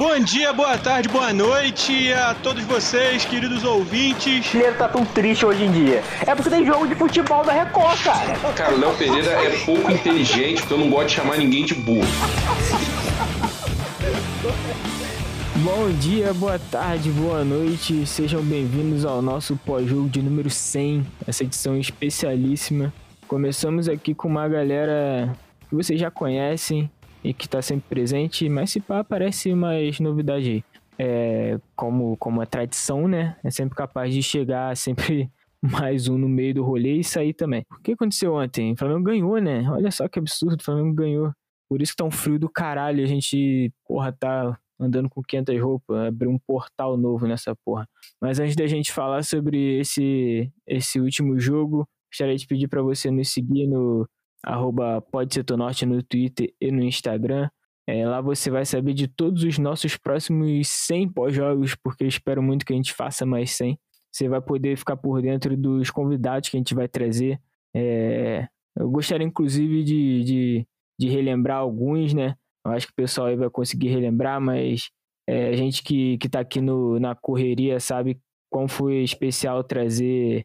Bom dia, boa tarde, boa noite a todos vocês, queridos ouvintes. O Léo tá tão triste hoje em dia. É porque tem jogo de futebol da Record, cara. Cara, o Léo Pereira é pouco inteligente, porque eu não gosto de chamar ninguém de burro. Bom dia, boa tarde, boa noite, sejam bem-vindos ao nosso pós-jogo de número 100, essa edição especialíssima. Começamos aqui com uma galera que vocês já conhecem e que está sempre presente, mas se pá, aparece mais novidade aí. É, como, como é tradição, né? É sempre capaz de chegar sempre mais um no meio do rolê e sair também. O que aconteceu ontem? O Flamengo ganhou, né? Olha só que absurdo, o Flamengo ganhou. Por isso que tá um frio do caralho, a gente, porra, tá andando com 500 roupas, abrir um portal novo nessa porra. Mas antes da gente falar sobre esse, esse último jogo, gostaria de pedir para você nos seguir no arroba Norte no Twitter e no Instagram. É, lá você vai saber de todos os nossos próximos 100 pós-jogos, porque eu espero muito que a gente faça mais 100. Você vai poder ficar por dentro dos convidados que a gente vai trazer. É, eu gostaria, inclusive, de, de, de relembrar alguns, né? Eu acho que o pessoal aí vai conseguir relembrar, mas é, a gente que, que tá aqui no, na correria sabe como foi especial trazer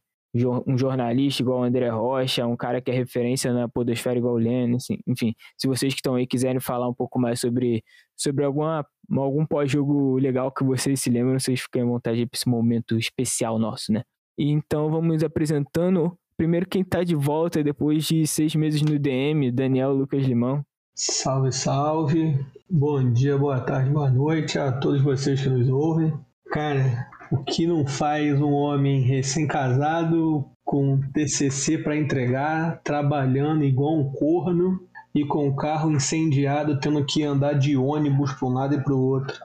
um jornalista igual o André Rocha, um cara que é referência na podosfera igual o Lênin, assim, enfim, se vocês que estão aí quiserem falar um pouco mais sobre, sobre alguma, algum pós-jogo legal que vocês se lembram, vocês fiquem à vontade para esse momento especial nosso, né? Então vamos apresentando primeiro quem está de volta depois de seis meses no DM, Daniel Lucas Limão. Salve, salve. Bom dia, boa tarde, boa noite a todos vocês que nos ouvem. Cara, o que não faz um homem recém-casado com TCC para entregar, trabalhando igual um corno e com o carro incendiado, tendo que andar de ônibus para um lado e para o outro?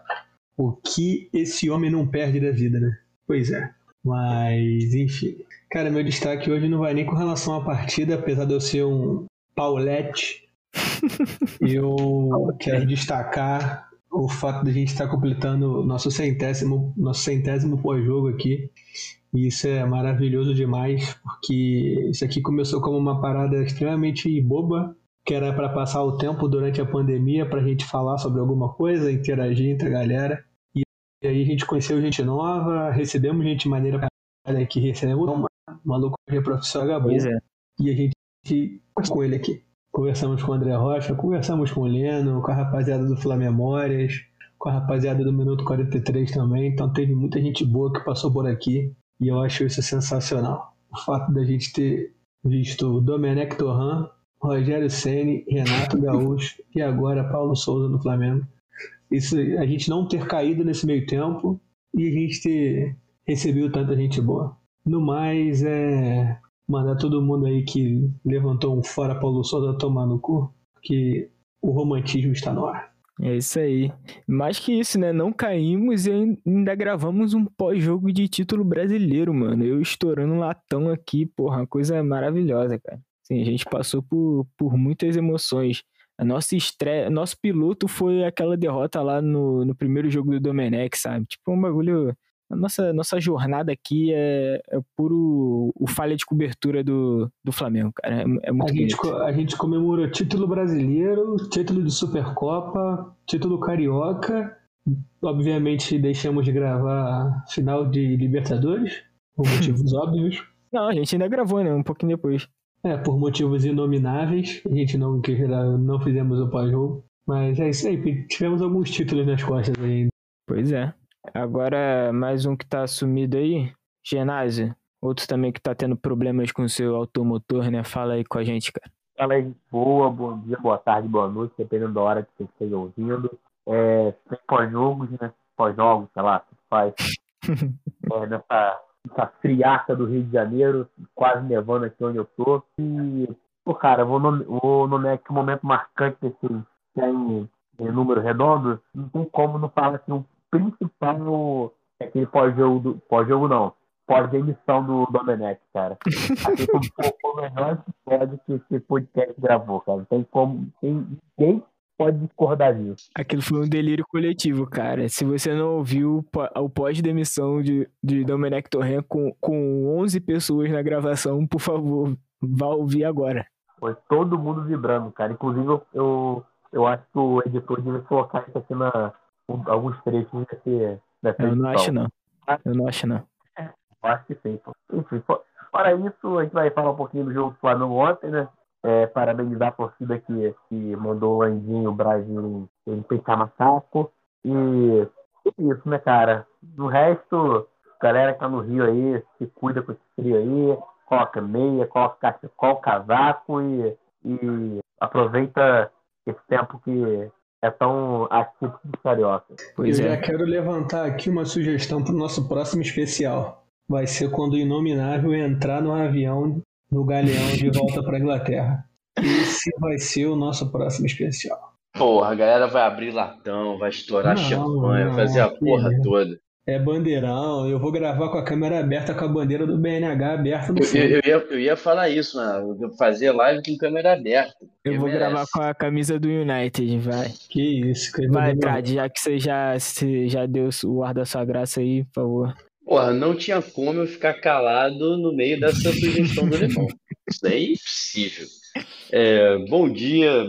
O que esse homem não perde da vida, né? Pois é. Mas, enfim. Cara, meu destaque hoje não vai nem com relação à partida, apesar de eu ser um Paulette eu quero destacar o fato de a gente estar completando nosso centésimo, nosso centésimo pós-jogo aqui. E isso é maravilhoso demais, porque isso aqui começou como uma parada extremamente boba, que era para passar o tempo durante a pandemia, para a gente falar sobre alguma coisa, interagir entre a galera. E aí a gente conheceu gente nova, recebemos gente maneira que recebemos uma maluco de profissão acabou. É. E a gente com ele aqui. Conversamos com o André Rocha, conversamos com o Leno, com a rapaziada do Flamengo Memórias, com a rapaziada do Minuto 43 também. Então teve muita gente boa que passou por aqui e eu acho isso sensacional. O fato da gente ter visto Domenech Torran, Rogério Ceni, Renato Gaúcho e agora Paulo Souza no Flamengo. Isso, a gente não ter caído nesse meio tempo e a gente ter recebido tanta gente boa. No mais, é mandar todo mundo aí que levantou um fora Paulo Souza tomar no cu, que o romantismo está no ar. É isso aí. Mais que isso, né? Não caímos e ainda gravamos um pós-jogo de título brasileiro, mano. Eu estourando um latão aqui, porra, uma coisa maravilhosa, cara. Sim, a gente passou por, por muitas emoções. A nossa estreia, nosso piloto foi aquela derrota lá no, no primeiro jogo do Domenech, sabe? Tipo, um bagulho nossa, nossa jornada aqui é, é puro o falha de cobertura do, do Flamengo, cara. É, é muito a gente, a gente comemora título brasileiro, título de Supercopa, título carioca. Obviamente deixamos de gravar final de Libertadores, por motivos óbvios. Não, a gente ainda gravou, né? Um pouquinho depois. É, por motivos inomináveis. A gente não, não fizemos o pós-jogo. Mas é isso aí, tivemos alguns títulos nas costas ainda. Pois é. Agora, mais um que tá sumido aí, Genásio. Outro também que tá tendo problemas com o seu automotor, né? Fala aí com a gente, cara. Fala aí, boa, bom dia, boa tarde, boa noite, dependendo da hora que você esteja ouvindo. É, tem pós-jogos, né? Pós-jogos, sei lá, que faz. é, nessa, nessa friaca do Rio de Janeiro, quase nevando aqui onde eu tô. E, pô, cara, vou, nome, vou nomear aqui um momento marcante desse tem em número redondo. Não tem como não falar que um principal é aquele pós-jogo do. Pós-jogo não. Pós-demissão do Domenech, cara. Foi o melhor episódio que esse podcast gravou, cara. Tem como. Tem, ninguém pode discordar disso. Aquilo foi um delírio coletivo, cara. Se você não ouviu o pós-demissão de, de Domenech Torren com, com 11 pessoas na gravação, por favor, vá ouvir agora. Foi todo mundo vibrando, cara. Inclusive, eu, eu acho que o editor devia colocar isso aqui na, alguns trechos desse, dessa Eu não acho, não. Eu não acho, não. Eu acho que sim. pô. Enfim, fora isso, a gente vai falar um pouquinho do jogo do Flamengo ontem, né? É, parabenizar a torcida que, que mandou o Andinho, o Brasil, ele pensar macaco. E é isso, né, cara? Do resto, galera que tá no Rio aí, se cuida com esse frio aí, coloca meia, coloca cachecol, casaco e, e aproveita esse tempo que é tão atípico do carioca. Pois eu é. já quero levantar aqui uma sugestão para o nosso próximo especial. Vai ser quando o Inominável entrar no avião no Galeão de volta para Inglaterra. Esse vai ser o nosso próximo especial. Porra, a galera vai abrir latão, vai estourar Não, champanhe, não, vai fazer a porra isso. toda. É bandeirão, eu vou gravar com a câmera aberta, com a bandeira do BNH aberta no Eu, fundo. eu- eu ia, eu ia falar isso, mano. eu Fazer live com câmera aberta. Eu vou merece. gravar com a camisa do United, vai. Que isso, cara. Vai, Brad, já que você já, você já deu o ar da sua graça aí, por favor. Porra, não tinha como eu ficar calado no meio dessa sugestão do Limão. Isso daí é impossível. É, bom dia,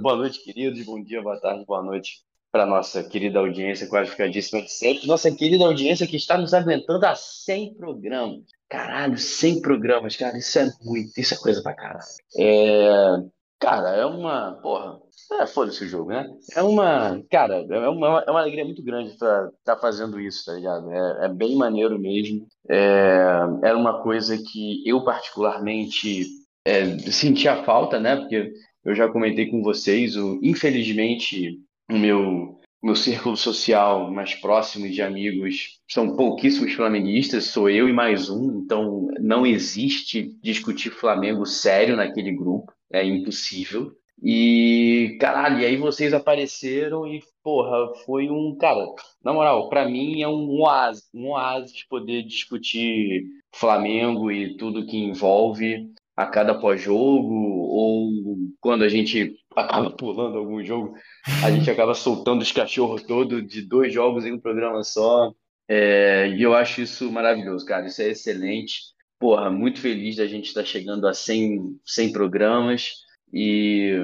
boa noite, queridos. Bom dia, boa tarde, boa noite para nossa querida audiência, qualificadíssima de sempre. Nossa querida audiência que está nos aguentando há 100 programas. Caralho, 100 programas, cara, isso é muito, isso é coisa pra caralho. É, cara, é uma, porra, é, foda-se o jogo, né? É uma, cara, é uma, é uma alegria muito grande estar tá fazendo isso, tá ligado? É, é bem maneiro mesmo. É, era uma coisa que eu particularmente é, sentia falta, né? Porque eu já comentei com vocês, o, infelizmente, o meu, meu círculo social mais próximo de amigos são pouquíssimos flamenguistas, sou eu e mais um, então não existe discutir Flamengo sério naquele grupo, é impossível. E, caralho, e aí vocês apareceram e, porra, foi um, cara, na moral, pra mim é um oásis, um oásis poder discutir Flamengo e tudo que envolve a cada pós-jogo, ou quando a gente acaba pulando algum jogo, a gente acaba soltando os cachorros todos de dois jogos em um programa só. É, e eu acho isso maravilhoso, cara, isso é excelente. Porra, muito feliz da gente estar chegando a 100, 100 programas. E,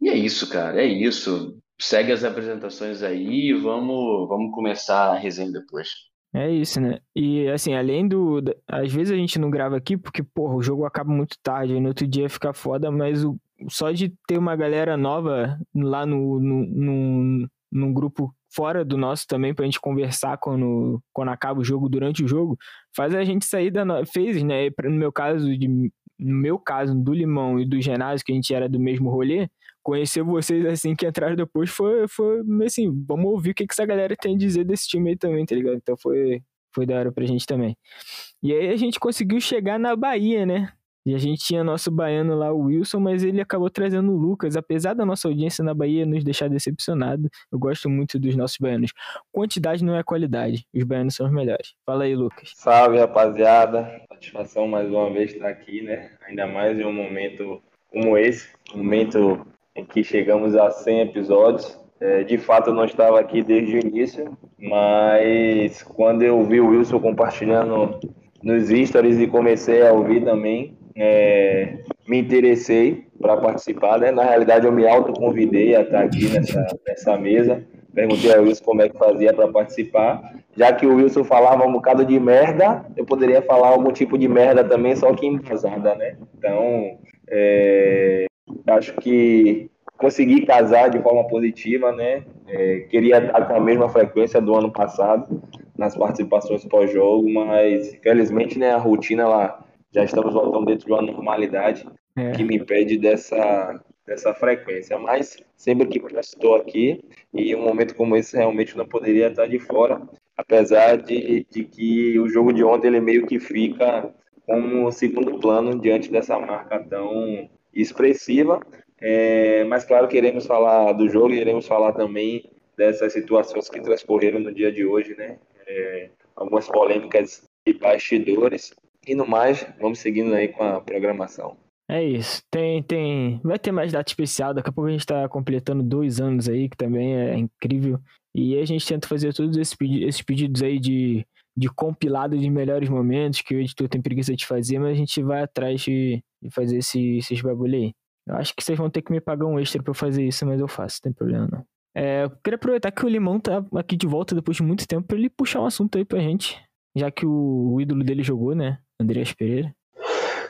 e é isso, cara, é isso. Segue as apresentações aí e vamos, vamos começar a resenha depois. É isso, né? E assim, além do. Às vezes a gente não grava aqui porque, porra, o jogo acaba muito tarde, no outro dia fica foda, mas o... só de ter uma galera nova lá no, no, no, num grupo fora do nosso também pra gente conversar quando, quando acaba o jogo, durante o jogo, faz a gente sair da. no- Fez, né? No meu caso, de, no meu caso, do Limão e do Genásio, que a gente era do mesmo rolê, conhecer vocês assim que entraram depois foi, foi assim, vamos ouvir o que, que essa galera tem a dizer desse time aí também, tá ligado? Então foi, foi da hora pra gente também. E aí a gente conseguiu chegar na Bahia, né? E a gente tinha nosso baiano lá, o Wilson, mas ele acabou trazendo o Lucas. Apesar da nossa audiência na Bahia nos deixar decepcionado, eu gosto muito dos nossos baianos. Quantidade não é qualidade, os baianos são os melhores. Fala aí, Lucas. Salve, rapaziada. Satisfação mais uma vez estar aqui, né? Ainda mais em um momento como esse, um momento em que chegamos a 100 episódios. É, de fato, eu não estava aqui desde o início, mas quando eu vi o Wilson compartilhando nos stories e comecei a ouvir também, é, me interessei para participar, né? Na realidade, eu me autoconvidei a estar aqui nessa, nessa mesa. Perguntei ao Wilson como é que fazia para participar. Já que o Wilson falava um bocado de merda, eu poderia falar algum tipo de merda também, só que embasada, né? Então, é, acho que consegui casar de forma positiva, né? É, queria estar com a mesma frequência do ano passado nas participações pós-jogo, mas infelizmente, né, a rotina lá já estamos voltando dentro de uma normalidade É. que me impede dessa dessa frequência. Mas sempre que estou aqui e um momento como esse realmente não poderia estar de fora, apesar de, de que o jogo de ontem ele meio que fica como segundo plano diante dessa marca tão expressiva. É, mas claro, queremos falar do jogo, queremos falar também dessas situações que transcorreram no dia de hoje, né? É, algumas polêmicas de bastidores. E no mais, vamos seguindo aí com a programação. É isso. Tem, tem. Vai ter mais data especial. Daqui a pouco a gente tá completando dois anos aí, que também é incrível. E a gente tenta fazer todos esses, pedi- esses pedidos aí de, de compilado de melhores momentos, que o editor tem preguiça de fazer, mas a gente vai atrás de, de fazer esse, esses bagulho aí. Eu acho que vocês vão ter que me pagar um extra eu fazer isso, mas eu faço, não tem problema não. É, eu queria aproveitar que o Limão tá aqui de volta depois de muito tempo pra ele puxar um assunto aí pra gente. Já que o, o ídolo dele jogou, né? Andreas Pereira.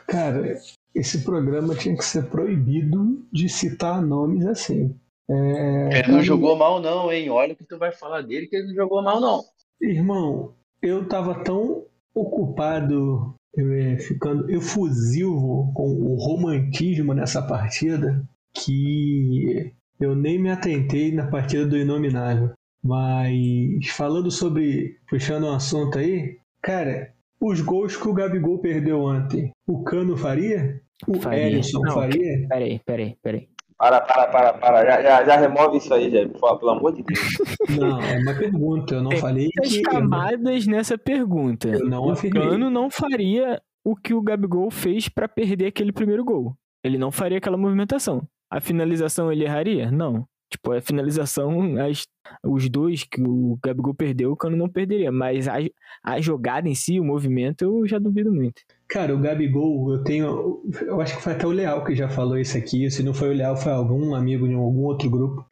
Cara, esse programa tinha que ser proibido de citar nomes assim. É, Ele não jogou mal, não, hein? Olha o que tu vai falar dele, que ele não jogou mal, não. Irmão, eu tava tão ocupado, eh, ficando efusivo com o romantismo nessa partida, que eu nem me atentei na partida do Inominável. Mas falando sobre, puxando um assunto aí, cara, os gols que o Gabigol perdeu ontem, o Cano faria? O Faria. Ellison Não, faria? Peraí, peraí, peraí. Para, para, para, para. Já, já, já remove isso aí, já, por favor, pelo amor de Deus. Não, é uma pergunta. Eu não Tem falei que. camadas nessa pergunta. Eu não o afirmei. Cano não faria o que o Gabigol fez pra perder aquele primeiro gol. Ele não faria aquela movimentação. A finalização ele erraria? Não. Tipo, a finalização, as- os dois que o Gabigol perdeu, o Cano não perderia. Mas a, a jogada em si, o movimento, eu já duvido muito. Cara, o Gabigol, eu tenho. Eu acho que foi até o Leal que já falou isso aqui. Se não foi o Leal, foi algum amigo de algum outro grupo.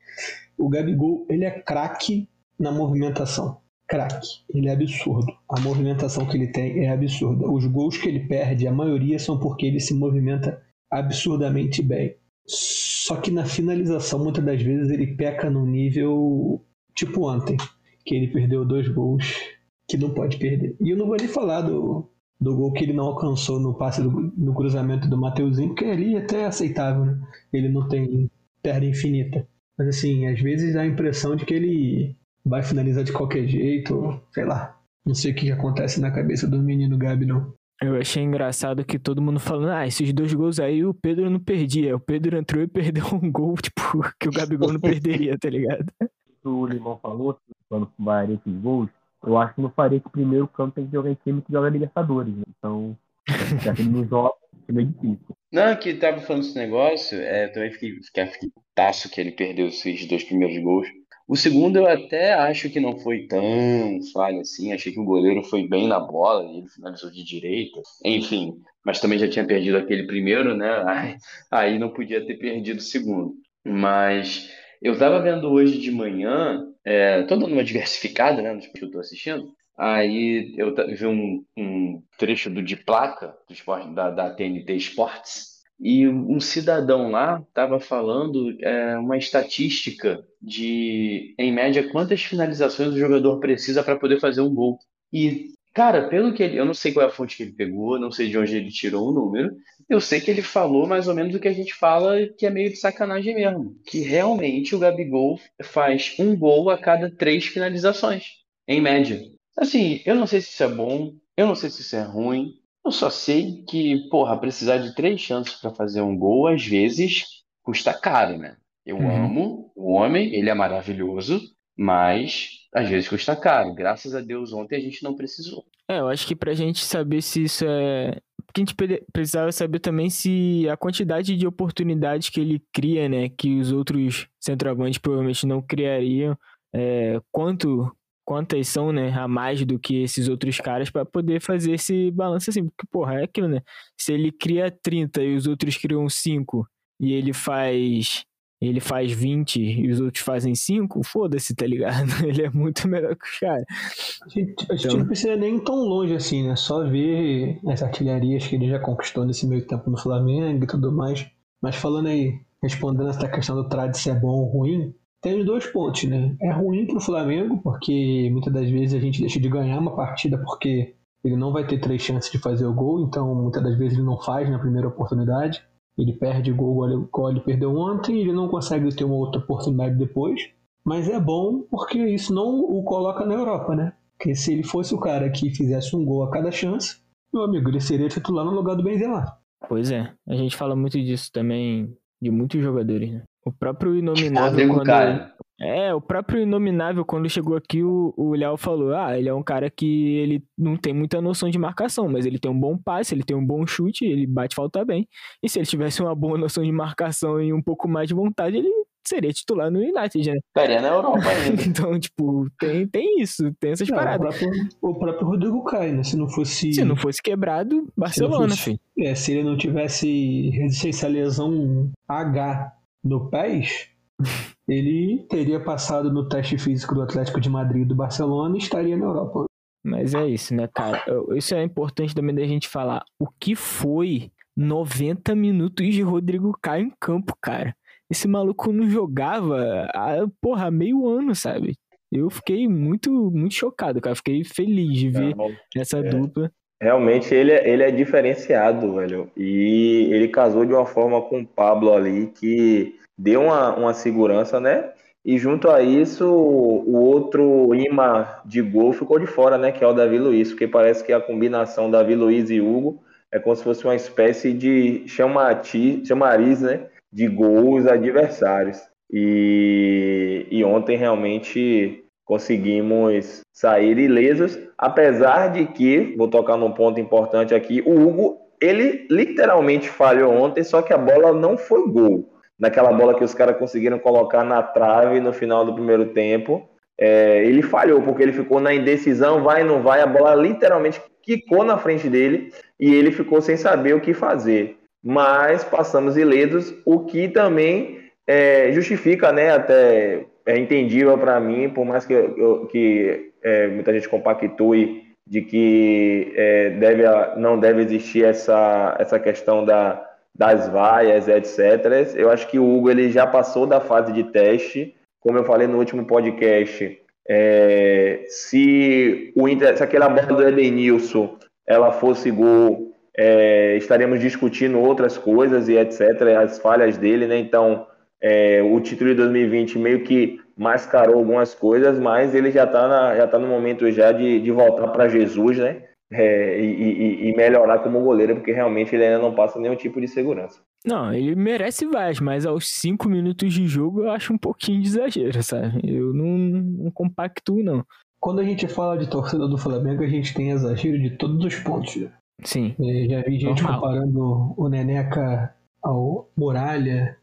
O Gabigol, ele é craque na movimentação. Craque. Ele é absurdo. A movimentação que ele tem é absurda. Os gols que ele perde, a maioria são porque ele se movimenta absurdamente bem. Só que na finalização, muitas das vezes, ele peca num nível tipo ontem, que ele perdeu dois gols que não pode perder. E eu não vou nem falar do, do gol que ele não alcançou no passe do, no cruzamento do Mateuzinho, porque ali é até aceitável, né? Ele não tem perna infinita. Mas assim, às vezes dá a impressão de que ele vai finalizar de qualquer jeito, sei lá. Não sei o que, que acontece na cabeça do menino Gabi, não. Eu achei engraçado que todo mundo falando, ah, esses dois gols aí o Pedro não perdia. O Pedro entrou e perdeu um gol, tipo, que o Gabigol não perderia, tá ligado? o Limão falou, quando faria esses gols, eu acho que não faria que o primeiro campo tem que jogar em time que joga Libertadores. Né? Então, já que ele não joga, é meio difícil. Não, que tava falando desse negócio, é, também fiquei, fiquei, fiquei taço que ele perdeu esses dois primeiros gols. O segundo eu até acho que não foi tão falha assim, achei que o goleiro foi bem na bola e ele finalizou de direita, enfim, mas também já tinha perdido aquele primeiro, né? Aí, não podia ter perdido o segundo. Mas eu tava vendo hoje de manhã, é, tô dando uma diversificada, né, nos que eu tô assistindo, Aí eu vi um, um trecho do de placa do esporte, da, da TNT Sports e um cidadão lá estava falando é, uma estatística de, em média, quantas finalizações o jogador precisa para poder fazer um gol. E, cara, pelo que ele, eu não sei qual é a fonte que ele pegou, não sei de onde ele tirou o número, eu sei que ele falou mais ou menos o que a gente fala, que é meio de sacanagem mesmo, que realmente o Gabigol faz um gol a cada três finalizações, em média. Assim, eu não sei se isso é bom, eu não sei se isso é ruim. Eu só sei que, porra, precisar de três chances para fazer um gol, às vezes custa caro, né? Eu Uhum. amo o homem, ele é maravilhoso, mas às vezes custa caro. Graças a Deus, ontem a gente não precisou. É, eu acho que pra gente saber se isso é. Porque a gente pre- precisava saber também se a quantidade de oportunidades que ele cria, né? Que os outros centroavantes provavelmente não criariam. é, quanto. Quantas são, né? A mais do que esses outros caras pra poder fazer esse balanço assim. Porque, porra, é aquilo, né? Se ele cria 30 e os outros criam 5 e ele faz. Ele faz 20 e os outros fazem 5, foda-se, tá ligado? Ele é muito melhor que os caras. A gente, a gente Então- não precisa nem tão longe assim, né? Só ver as artilharias que ele já conquistou nesse meio tempo no Flamengo e tudo mais. Mas falando aí, respondendo essa questão do trad se é bom ou ruim, tem os dois pontos, né? É ruim pro Flamengo, porque muitas das vezes a gente deixa de ganhar uma partida porque ele não vai ter três chances de fazer o gol, então muitas das vezes ele não faz na primeira oportunidade. Ele perde o gol igual ele- perdeu ontem ele não consegue ter uma outra oportunidade depois. Mas é bom porque isso não o coloca na Europa, né? Porque se ele fosse o cara que fizesse um gol a cada chance, meu amigo, ele seria titular no lugar do Benzema. Pois é, a gente fala muito disso também de muitos jogadores, né? O próprio Inominável Rodrigo quando... Caio. É, o próprio Inominável quando chegou aqui, o, o Léo falou, ah, ele é um cara que ele não tem muita noção de marcação, mas ele tem um bom passe, ele tem um bom chute, ele bate falta bem. E se ele tivesse uma boa noção de marcação e um pouco mais de vontade, ele seria titular no United, né? Estaria na Europa ainda. Então, tipo, tem, tem isso, tem essas Não, o, paradas. próprio, o próprio Rodrigo Caio, né? Se não fosse. Se não fosse quebrado, Barcelona, fosse- filho. É, se ele não tivesse resistência à lesão H no pés, ele teria passado no teste físico do Atlético de Madrid e do Barcelona e estaria na Europa. Mas é isso, né, cara? Isso é importante também da gente falar. O que foi 90 minutos de Rodrigo Caio em campo, cara? Esse maluco não jogava há, porra, meio ano, sabe? Eu fiquei muito, muito chocado, cara. Fiquei feliz de ver essa É. dupla. Realmente ele é, ele é diferenciado, velho. E ele casou de uma forma com o Pablo ali que deu uma, uma segurança, né? E junto a isso, o outro imã de gol ficou de fora, né? Que é o Davi Luiz, porque parece que a combinação Davi Luiz e Hugo é como se fosse uma espécie de chamati, chamariz, né? De gols adversários. E, e ontem realmente conseguimos sair ilesos, apesar de que, vou tocar num ponto importante aqui, o Hugo, ele literalmente falhou ontem, só que a bola não foi gol. Naquela bola que os caras conseguiram colocar na trave no final do primeiro tempo, é, ele falhou, porque ele ficou na indecisão, vai, não vai, a bola literalmente quicou na frente dele e ele ficou sem saber o que fazer. Mas passamos ilesos, o que também é, justifica, né, até é entendível para mim, por mais que, eu- que é, muita gente compactue de que é, deve, não deve existir essa, essa questão da, das vaias, etc. Eu acho que o Hugo ele já passou da fase de teste, como eu falei no último podcast. é, se, o Inter, se aquela bola do Edenilson ela fosse gol, é, discutindo outras coisas e etc. As falhas dele, né? Então é, o título de 2020 meio que mascarou algumas coisas, mas ele já está já tá no momento já de, de voltar para Jesus, né? É, e, e- melhorar como goleiro, porque realmente ele ainda não passa nenhum tipo de segurança. Não, ele merece mais, mas aos 5 minutos de jogo eu acho um pouquinho de exagero, sabe? Eu não, não compactuo, não. Quando a gente fala de torcida do Flamengo, a gente tem exagero de todos os pontos. né? Sim. É, Já vi gente Normal. comparando o Neneca ao Muralha,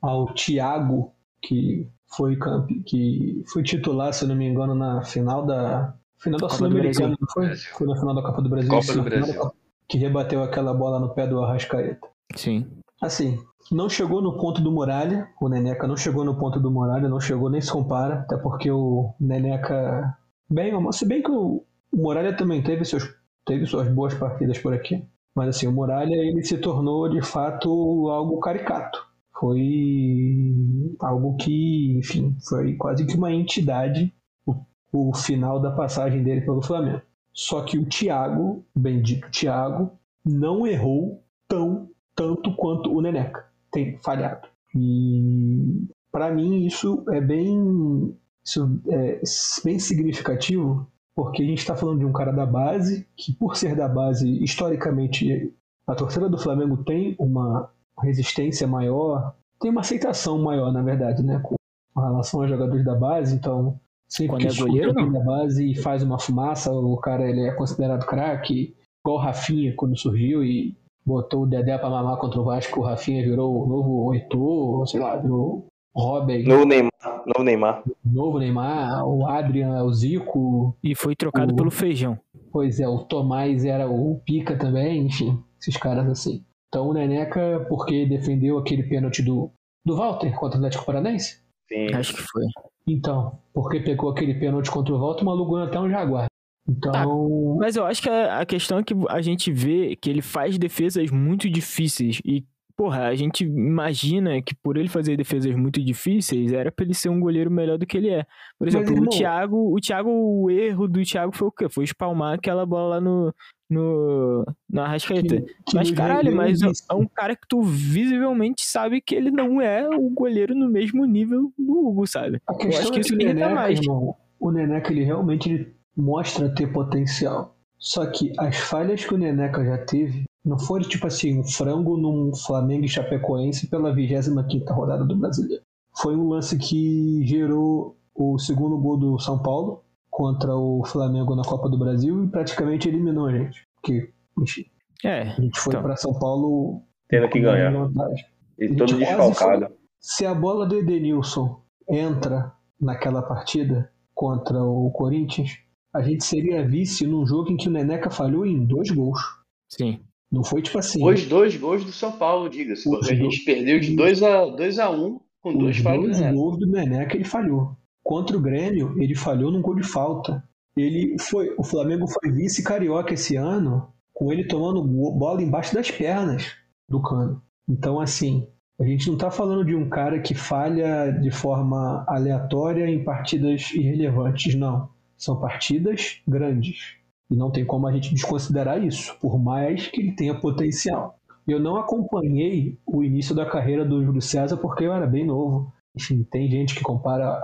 ao Thiago, que foi, campe... que foi titular, se eu não me engano, na final da. Final da Copa do Sul-Americana, não foi? Foi na final da Copa do Brasil. Copa do na final da Brasil. Copa, Que rebateu aquela bola no pé do Arrascaeta. Sim. Assim, não chegou no ponto do Muralha, o Neneca não chegou no ponto do Muralha, não chegou nem se compara, até porque o Neneca, bem, se bem que o, o Muralha também teve, seus, teve suas boas partidas por aqui, mas assim, o Muralha ele se tornou de fato algo caricato. Foi algo que, enfim, foi quase que uma entidade o, o final da passagem dele pelo Flamengo. Só que o Thiago, o bendito Thiago, não errou tão tanto quanto o Neneca tem falhado. E para mim isso é bem, isso é bem significativo, porque a gente está falando de um cara da base, que por ser da base, historicamente, a torcida do Flamengo tem uma resistência maior, tem uma aceitação maior, na verdade, né, com relação aos jogadores da base, então sempre Quando que é goleiro, não. da base e faz uma fumaça, o cara ele é considerado craque, igual o Rafinha quando surgiu e botou o Dedé pra mamar contra o Vasco, o Rafinha virou o novo Heitor, sei lá, virou o Robin, Novo Neymar. Novo Neymar. novo Neymar, o Adrian, o Zico, E foi trocado O- pelo feijão. pois é, o Tomás era o Pica também, enfim, esses caras assim. Então o Neneca, porque defendeu aquele pênalti do, do Walter contra o Atlético Paranaense? Sim. Acho que foi. Então, porque pegou aquele pênalti contra o Walter, o maluco ganhou até um Jaguar. Então, Mas eu acho que a, a questão é que a gente vê que ele faz defesas muito difíceis. E, porra, a gente imagina que por ele fazer defesas muito difíceis, era pra ele ser um goleiro melhor do que ele é. Por Mas, exemplo, o irmão- Thiago, o Thiago, o erro do Thiago foi o quê? Foi espalmar aquela bola lá no. no na Arrascaeta. Mas caralho, mas é um cara que tu visivelmente sabe que ele não é o goleiro no mesmo nível do Hugo, sabe? A Eu acho que é isso o irrita Neneca, mais. irmão, o Neneca ele realmente ele mostra ter potencial. Só que as falhas que o Neneca já teve não foram tipo assim, um frango num Flamengo e Chapecoense pela 25ª rodada do Brasileiro. Foi um lance que gerou o segundo gol do São Paulo contra o Flamengo na Copa do Brasil e praticamente eliminou a gente. Porque, enfim, É. a gente foi Então. pra São Paulo Tendo que ganhar. vantagem. E todo desfalcado. Se a bola do Edenilson entra naquela partida contra o Corinthians, a gente seria vice num jogo em que o Neneca falhou em dois gols. Sim. Não foi tipo assim. Os dois gols do São Paulo, diga-se. A gente perdeu de 2 a 2 a 1 Com Os duas falhas, dois né? gols do Neneca ele falhou. Contra o Grêmio, ele falhou num gol de falta. Ele foi, o Flamengo foi vice carioca esse ano, com ele tomando bola embaixo das pernas do Cano. Então, assim, a gente não tá falando de um cara que falha de forma aleatória em partidas irrelevantes, não. São partidas grandes. E não tem como a gente desconsiderar isso, por mais que ele tenha potencial. Eu não acompanhei o início da carreira do Júlio César porque eu era bem novo. Enfim, tem gente que compara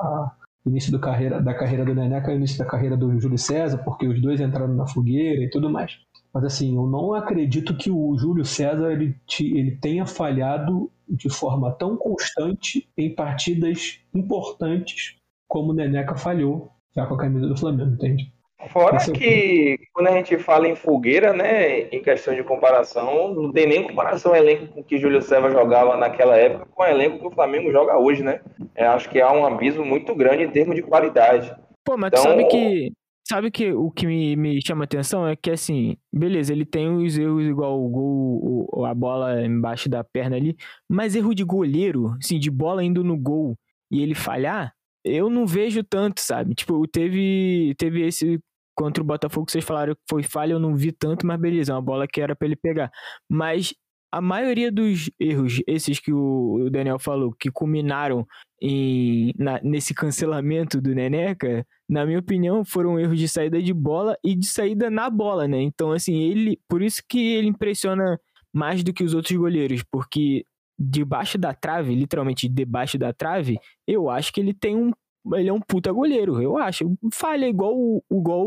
o início carreira, da carreira do Neneca ao início da carreira do Júlio César, porque os dois entraram na fogueira e tudo mais. Mas assim, eu não acredito que o Júlio César ele, te- ele tenha falhado de forma tão constante em partidas importantes como o Neneca falhou já com a camisa do Flamengo, entende? Fora é que quando a gente fala em fogueira, né, em questão de comparação, não tem nem comparação o elenco com que Júlio César jogava naquela época com o elenco que o Flamengo joga hoje, né? Eu acho que há um abismo muito grande em termos de qualidade. Pô, mas tu Então- sabe que. Sabe que o que me, me chama atenção é que, assim, beleza, ele tem os erros igual o gol, o- a bola embaixo da perna ali, mas erro de goleiro, assim, de bola indo no gol e ele falhar, eu não vejo tanto, sabe? Tipo, teve, teve esse contra o Botafogo vocês falaram que foi falha, eu não vi tanto, mas beleza, é uma bola que era pra ele pegar. Mas a maioria dos erros, esses que o o Daniel falou, que culminaram em, na- nesse cancelamento do Neneca, na minha opinião, foram erros de saída de bola e de saída na bola, né? Então, assim, ele. Por isso que ele impressiona mais do que os outros goleiros, porque debaixo da trave, literalmente debaixo da trave, eu acho que ele tem um. Ele é um puta goleiro, eu acho. Falha igual, igual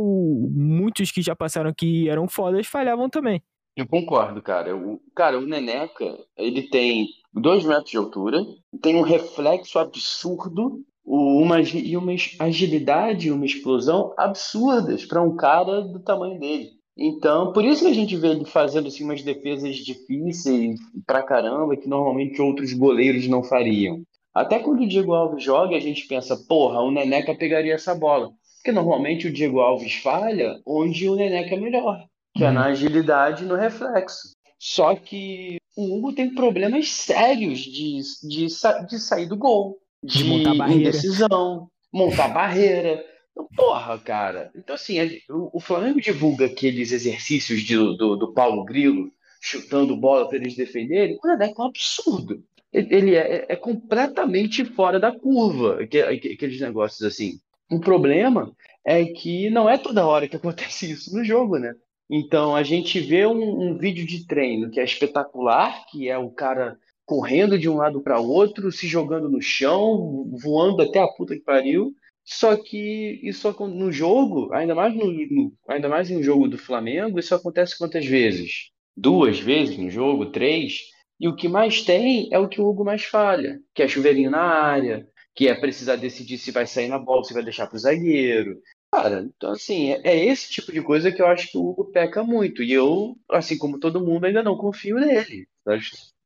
muitos que já passaram aqui e eram fodas falhavam também. Eu concordo, cara. O, cara, o Neneca, ele tem dois metros de altura, tem um reflexo absurdo, uma, e uma agilidade, uma explosão absurdas para um cara do tamanho dele. Então, por isso que a gente vê ele fazendo assim, umas defesas difíceis pra caramba, que normalmente outros goleiros não fariam. Até quando o Diego Alves joga, a gente pensa, porra, o Neneca pegaria essa bola. Porque normalmente o Diego Alves falha onde o Neneca é melhor que é Uhum. na agilidade e no reflexo. Só que o Hugo tem problemas sérios de, de, de sair do gol, De de, montar barreira. indecisão, montar barreira. Então, porra, cara. Então, assim, a- o, o Flamengo divulga aqueles exercícios de- do, do Paulo Grilo, chutando bola para eles defenderem. O Neneca é um absurdo. Ele ele é, é completamente fora da curva, aque- aque- aqueles negócios assim. O problema é que não é toda hora que acontece isso no jogo, né? Então a gente vê um, um vídeo de treino que é espetacular, que é o cara correndo de um lado para outro, se jogando no chão, voando até a puta que pariu. Só que isso no jogo, ainda mais no, no- ainda mais um jogo do Flamengo, isso acontece quantas vezes? Duas vezes no jogo, três. E o que mais tem é o que o Hugo mais falha, que é chuveirinho na área, que é precisar decidir se vai sair na bola, se vai deixar pro zagueiro. Cara, então assim, é, é esse tipo de coisa que eu acho que o Hugo peca muito. E eu, assim como todo mundo, ainda não confio nele.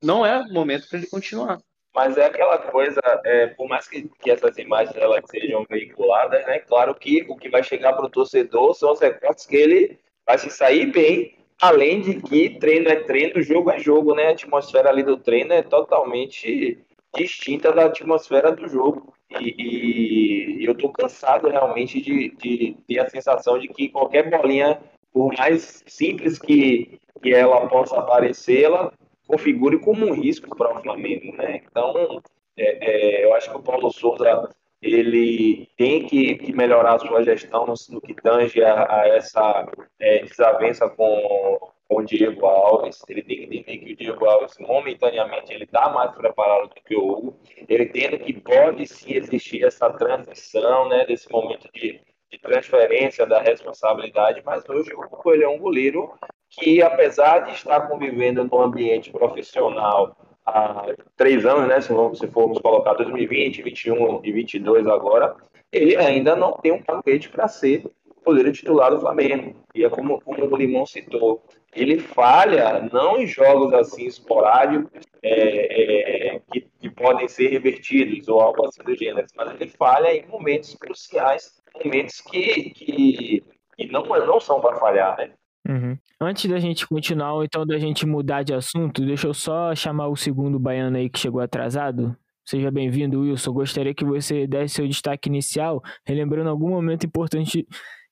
Não é o momento para ele continuar. Mas é aquela coisa, é, por mais que, que essas imagens elas sejam veiculadas, né? Claro que o que vai chegar para o torcedor são os recortes que ele vai se sair bem, além de que treino é treino, jogo é jogo, né? A atmosfera ali do treino é totalmente distinta da atmosfera do jogo. E, e eu tô cansado realmente de, de ter a sensação de que qualquer bolinha, por mais simples que, que ela possa parecer, ela configure como um risco para o Flamengo, né? Então, é, é, eu acho que o Paulo Souza ele tem que, que melhorar a sua gestão no, no que tange a, a essa é, desavença com, com o Diego Alves. Ele tem que entender que o Diego Alves, momentaneamente, ele está mais preparado do que o Hugo. Ele entende que pode sim existir essa transição, né, desse momento de, de transferência da responsabilidade, mas hoje o Hugo ele é um goleiro que, apesar de estar convivendo no ambiente profissional há três anos, né, se, se formos colocar 2020, 21 e 22 agora, ele ainda não tem um tapete para ser goleiro titular do Flamengo. E é como, como o Limão citou, ele falha não em jogos assim esporádicos é, é, que, que, podem ser revertidos ou algo assim do gênero, mas ele falha em momentos cruciais, momentos que, que, que não, não são para falhar, né? Uhum. Antes da gente continuar, ou então da gente mudar de assunto, deixa eu só chamar o segundo baiano aí que chegou atrasado Seja bem-vindo, Wilson. Gostaria que você desse seu destaque inicial, relembrando algum momento importante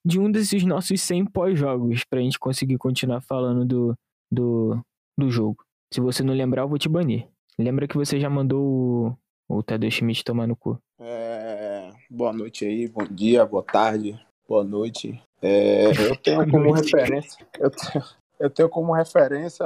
de um desses nossos 100 pós-jogos, para a gente conseguir continuar falando do, do, do jogo. Se você não lembrar, eu vou te banir. Lembra que você já mandou o, o Tadeu Schmidt tomar no cu. É, boa noite aí, bom dia, boa tarde, boa noite. É, eu tenho como referência, eu tenho, eu tenho como referência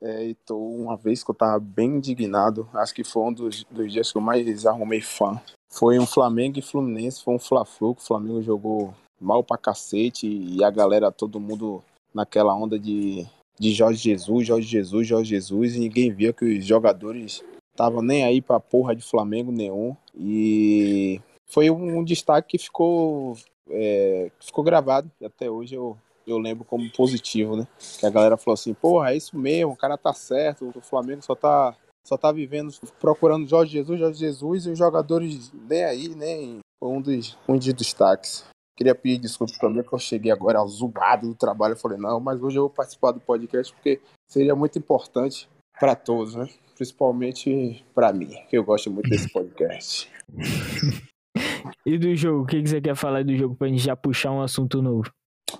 é, e tô uma vez que eu tava bem indignado, acho que foi um dos, dos dias que eu mais arrumei fã. Foi um Flamengo e Fluminense, foi um Fla-Flu, que o Flamengo jogou mal pra cacete e a galera, todo mundo naquela onda de, de Jorge Jesus, Jorge Jesus, Jorge Jesus, e ninguém via que os jogadores estavam nem aí pra porra de Flamengo nenhum. E foi um, um destaque que ficou, é, ficou gravado, e até hoje eu, eu lembro como positivo, né? Que a galera falou assim, porra, é isso mesmo, o cara tá certo, o Flamengo só tá, só tá vivendo, procurando Jorge Jesus, Jorge Jesus, e os jogadores nem aí, nem foi um dos, um dos destaques. Queria pedir desculpa também que eu cheguei agora zoado do trabalho. Eu falei, não, mas hoje eu vou participar do podcast porque seria muito importante para todos, né? Principalmente para mim, que eu gosto muito desse podcast. e do jogo? O que você quer falar do jogo pra gente já puxar um assunto novo?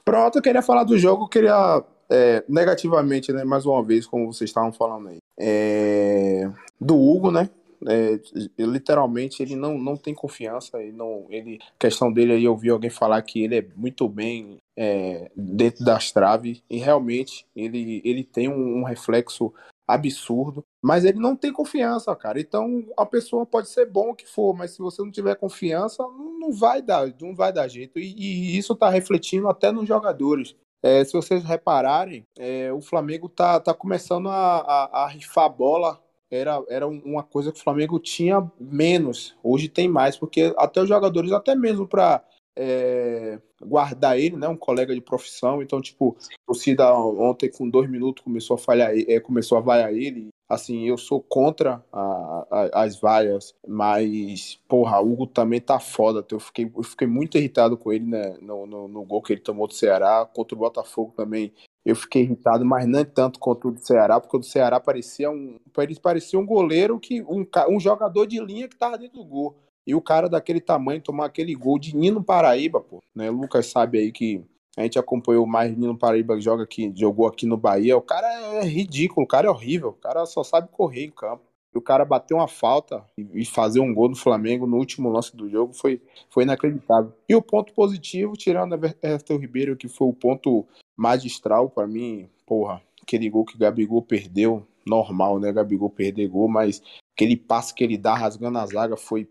Pronto, eu queria falar do jogo, eu queria é, negativamente, né? Mais uma vez, como vocês estavam falando aí. É, do Hugo, né? É, literalmente ele não, não tem confiança ele não ele questão dele aí eu vi alguém falar que ele é muito bem é, dentro das traves e realmente ele, ele tem um, um, reflexo absurdo mas ele não tem confiança cara. Então a pessoa pode ser bom o que for mas se você não tiver confiança não vai dar não vai dar jeito. E, e isso está refletindo até nos jogadores. É, se vocês repararem, é, o Flamengo tá, tá começando a, a, a rifar bola. Era, era uma coisa que o Flamengo tinha menos. Hoje tem mais, porque até os jogadores, até mesmo para é, guardar ele, né? Um colega de profissão. Então, tipo, a torcida ontem com dois minutos começou a falhar, é, começou a vaiar ele. Assim, eu sou contra a, a, as vaias, mas, porra, o Hugo também tá foda. Eu fiquei, eu fiquei muito irritado com ele, né? No, no, no gol que ele tomou do Ceará. Contra o Botafogo também eu fiquei irritado, mas não tanto quanto o do Ceará, porque o do Ceará parecia um, parecia um goleiro que um, um jogador de linha que estava dentro do gol. E o cara daquele tamanho tomar aquele gol de Nino Paraíba, pô, né? O Lucas sabe aí que a gente acompanhou mais Nino Paraíba que joga aqui, jogou aqui no Bahia. O cara é ridículo, o cara é horrível, o cara só sabe correr em campo. E o cara bater uma falta e fazer um gol no Flamengo no último lance do jogo foi, foi inacreditável. E o ponto positivo, tirando Everton Ribeiro, que foi o ponto magistral para mim, porra, aquele gol que Gabigol perdeu, normal, né? Gabigol perder gol, mas aquele passe que ele dá rasgando a zaga foi,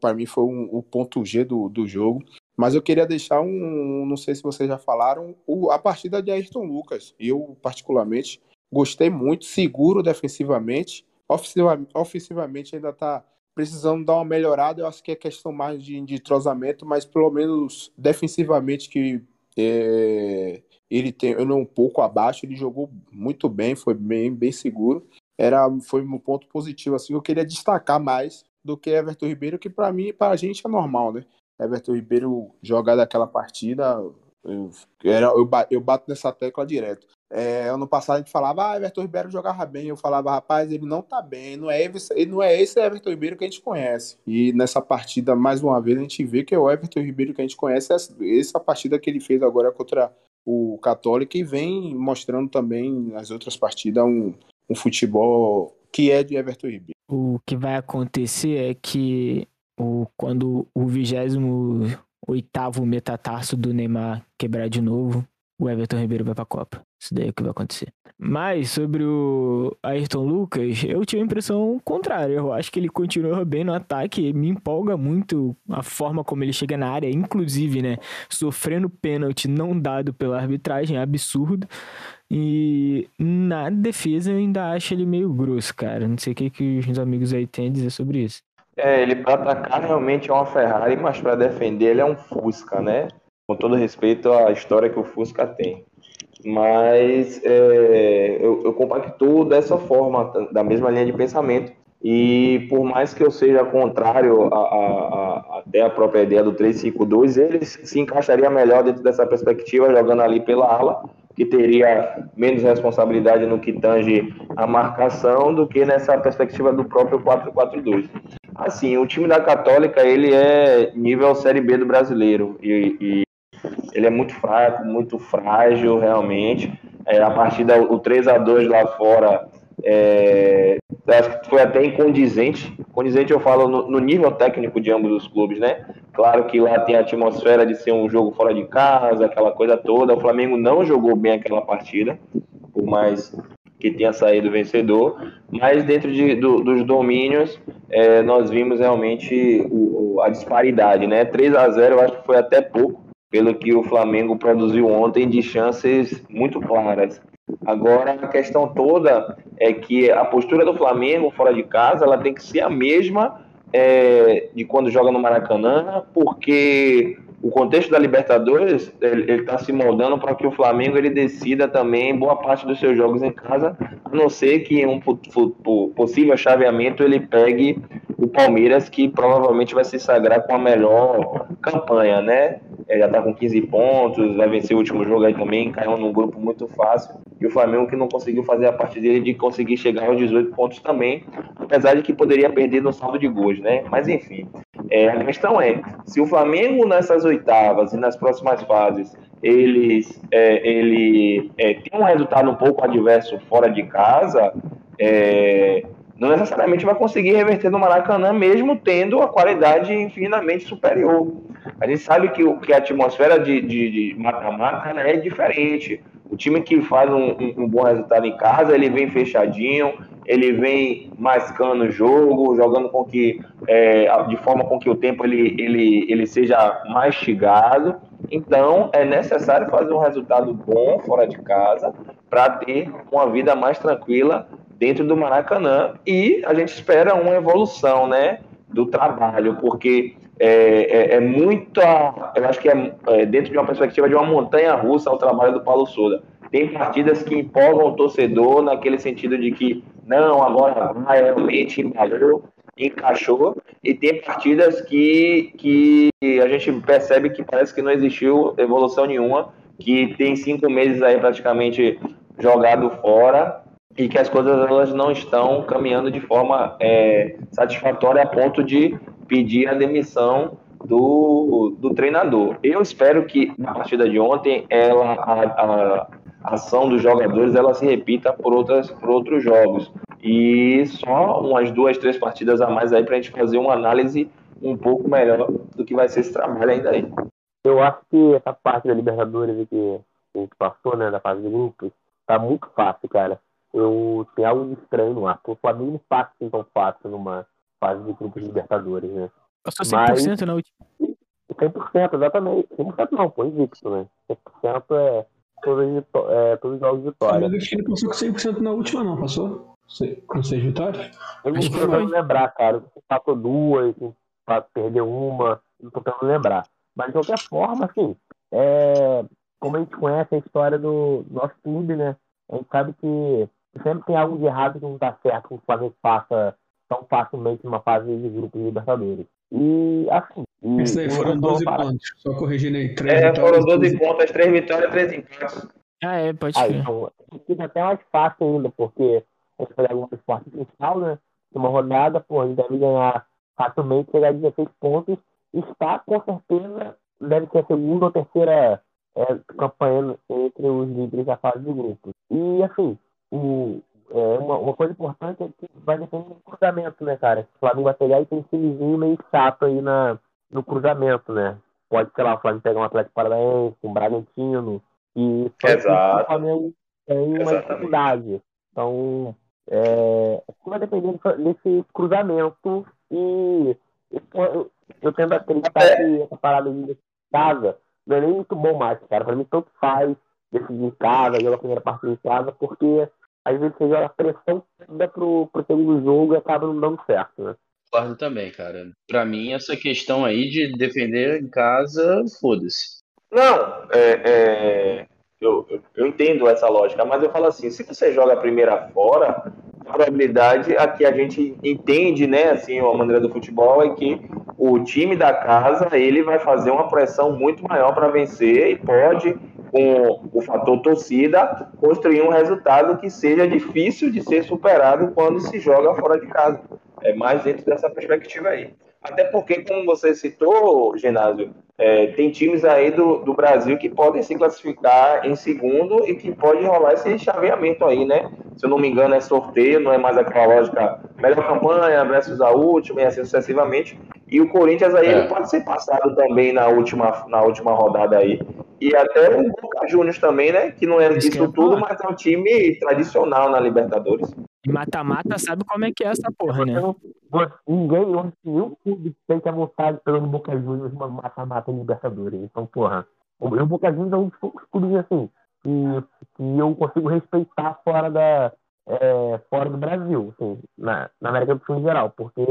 para mim foi um, o ponto G do, do jogo. Mas eu queria deixar um, não sei se vocês já falaram, o, a partida de Ayrton Lucas. Eu, particularmente, gostei muito, seguro defensivamente. Ofensivamente, ofensivamente ainda tá precisando dar uma melhorada. Eu acho que é questão mais de, de entrosamento, mas pelo menos defensivamente que é, ele tem um pouco abaixo, ele jogou muito bem, foi bem, bem seguro. Era foi um ponto positivo assim, eu queria destacar mais do que Everton Ribeiro, que para mim, para a gente é normal, né? Everton Ribeiro jogar daquela partida, eu, era, eu, eu bato nessa tecla direto. É, ano passado a gente falava, ah, Everton Ribeiro jogava bem. Eu falava, rapaz, ele não tá bem, não é, ele não é esse Everton Ribeiro que a gente conhece. E nessa partida, mais uma vez, a gente vê que é o Everton Ribeiro que a gente conhece, essa, essa partida que ele fez agora contra o Católico e vem mostrando também nas outras partidas um, um futebol que é de Everton Ribeiro. O que vai acontecer é que o, quando o 28 oitavo metatarso do Neymar quebrar de novo, o Everton Ribeiro vai para a Copa. Isso daí é o que vai acontecer. Mas sobre o Ayrton Lucas, eu tive a impressão contrária. Eu acho que ele continua bem no ataque. Me empolga muito a forma como ele chega na área, inclusive, né? Sofrendo pênalti não dado pela arbitragem, é absurdo. E na defesa eu ainda acho ele meio grosso, cara. Não sei o que, que os amigos aí têm a dizer sobre isso. É, ele para atacar realmente é uma Ferrari, mas para defender ele é um Fusca, né? com todo respeito à história que o Fusca tem. Mas é, eu, eu compactuo dessa forma, da mesma linha de pensamento. E por mais que eu seja contrário a, a, a, até a própria ideia do 352, ele se encaixaria melhor dentro dessa perspectiva, jogando ali pela ala, que teria menos responsabilidade no que tange a marcação do que nessa perspectiva do próprio 442. Assim, o time da Católica, ele é nível Série B do brasileiro. E, e ele é muito fraco, muito frágil, realmente. É, a partida, o 3 a 2 lá fora, é, acho que foi até incondizente. Condizente eu falo no, no, nível técnico de ambos os clubes, né? Claro que lá tem a atmosfera de ser um jogo fora de casa, aquela coisa toda. O Flamengo não jogou bem aquela partida, por mais que tenha saído vencedor, mas dentro de, do, dos domínios é, nós vimos realmente o, a disparidade, né? 3 a 0 eu acho que foi até pouco, pelo que o Flamengo produziu ontem de chances muito claras. Agora a questão toda é que a postura do Flamengo fora de casa ela tem que ser a mesma é, de quando joga no Maracanã, porque o contexto da Libertadores ele está se moldando para que o Flamengo ele decida também boa parte dos seus jogos em casa, a não ser que em um possível chaveamento ele pegue o Palmeiras, que provavelmente vai se sagrar com a melhor campanha, né? Ele já está com 15 pontos, vai vencer o último jogo aí também, caiu num grupo muito fácil. E o Flamengo que não conseguiu fazer a parte dele de conseguir chegar aos 18 pontos também, apesar de que poderia perder no saldo de gols, né? Mas enfim, é, a questão é, se o Flamengo nessas oitavas e nas próximas fases eles, é, ele é, tem um resultado um pouco adverso fora de casa, é, não necessariamente vai conseguir reverter no Maracanã, mesmo tendo a qualidade infinitamente superior. A gente sabe que, que a atmosfera de mata-mata né, é diferente. O time que faz um, um, bom resultado em casa, ele vem fechadinho, ele vem mascando o jogo, jogando com que é, de forma com que o tempo ele, ele, ele seja mastigado. Então é necessário fazer um resultado bom fora de casa para ter uma vida mais tranquila dentro do Maracanã e a gente espera uma evolução, né, do trabalho, porque é, é, é eu acho que é, é, dentro de uma perspectiva de uma montanha russa o trabalho do Paulo Souza. Tem partidas que empolgam o torcedor naquele sentido de que não, agora vai, realmente encaixou, e tem partidas que, que a gente percebe que parece que não existiu evolução nenhuma, que tem cinco meses aí praticamente jogado fora e que as coisas elas não estão caminhando de forma é, satisfatória a ponto de pedir a demissão do, do treinador. Eu espero que na partida de ontem ela, a, a, ação dos jogadores ela se repita por, outras, por outros jogos. E só umas duas, três partidas a mais aí para a gente fazer uma análise um pouco melhor do que vai ser esse trabalho ainda aí. Eu acho que essa parte da Libertadores que a gente passou, né, da fase de grupos, tá muito fácil, cara. Eu tenho algo estranho no ar. O Flamengo não passa assim tão fácil numa fase de grupos de Libertadores, né? Passou 100% Mas, na última. 100%, exatamente. 100% não, foi invicto, né? 100% é todos, é, todos os jogos de vitória. Mas acho que ele passou com 100% na última, não, passou? Com seis vitórias? Eu não tô tentando lembrar, cara. Passou duas, perdeu uma, não tô tentando lembrar. Mas de qualquer forma, assim, é, como a gente conhece a história do nosso clube, né? A gente sabe que sempre tem algo de errado que não dá certo com o Flamengo passa tão facilmente numa fase de grupos de Libertadores. E assim. E, Isso aí foram 12 para... pontos, só corrigindo aí. Três é, foram 12 pontos, 3 vitórias, 3 empates. Ah, é, pode ser. Então, fica até mais fácil ainda, porque a gente pega um esporte principal, né? Uma rodada, pô, a gente deve ganhar facilmente, chegar a 16 pontos. Está, com certeza, deve ser a segunda ou terceira é, campanha entre os líderes da fase de grupo. E, assim, o, é, uma, uma coisa importante é que vai depender do cruzamento, né, cara? O Flamengo vai pegar e tem um timezinho meio chato aí na, no cruzamento, né? Pode, sei lá, o Flamengo pegar um Atlético Paranaense, um Bragantino, e Exato. o Flamengo tem uma Exatamente. dificuldade. Então, é, vai depender desse cruzamento e eu, eu tendo a acreditar é. que essa parada de casa não é nem muito bom mais, cara. Pra mim, tanto faz decidir em casa, jogar a primeira partida em casa, porque às vezes você joga pressão toda pro, pro segundo jogo e acaba não dando certo, né? Concordo também, cara. Pra mim, essa questão aí de defender em casa, foda-se. Não, é, é, eu, eu, entendo essa lógica, mas eu falo assim, se você joga a primeira fora, a probabilidade a que a gente entende, né, assim, a maneira do futebol é que o time da casa, ele vai fazer uma pressão muito maior para vencer e pode com o fator torcida, construir um resultado que seja difícil de ser superado quando se joga fora de casa. É mais dentro dessa perspectiva aí. Até porque, como você citou, Ginásio, é, tem times aí do, do Brasil que podem se classificar em segundo e que pode rolar esse chaveamento aí, né? Se eu não me engano, é sorteio, não é mais aquela lógica melhor campanha versus a última e assim sucessivamente. E o Corinthians aí é. pode ser passado também na última, na última rodada aí. E até o Boca Juniors também, né? Que não é disso tudo, mas é um time tradicional na Libertadores. Mata-mata sabe como é que é essa porra, né? Ninguém, nenhum clube tem que vontade pelo Boca Juniors uma mata-mata Libertadores. Então, porra, o Boca Juniors é um dos clubes assim que, que eu consigo respeitar fora da é, fora do Brasil, assim, na, na América do Sul em geral, porque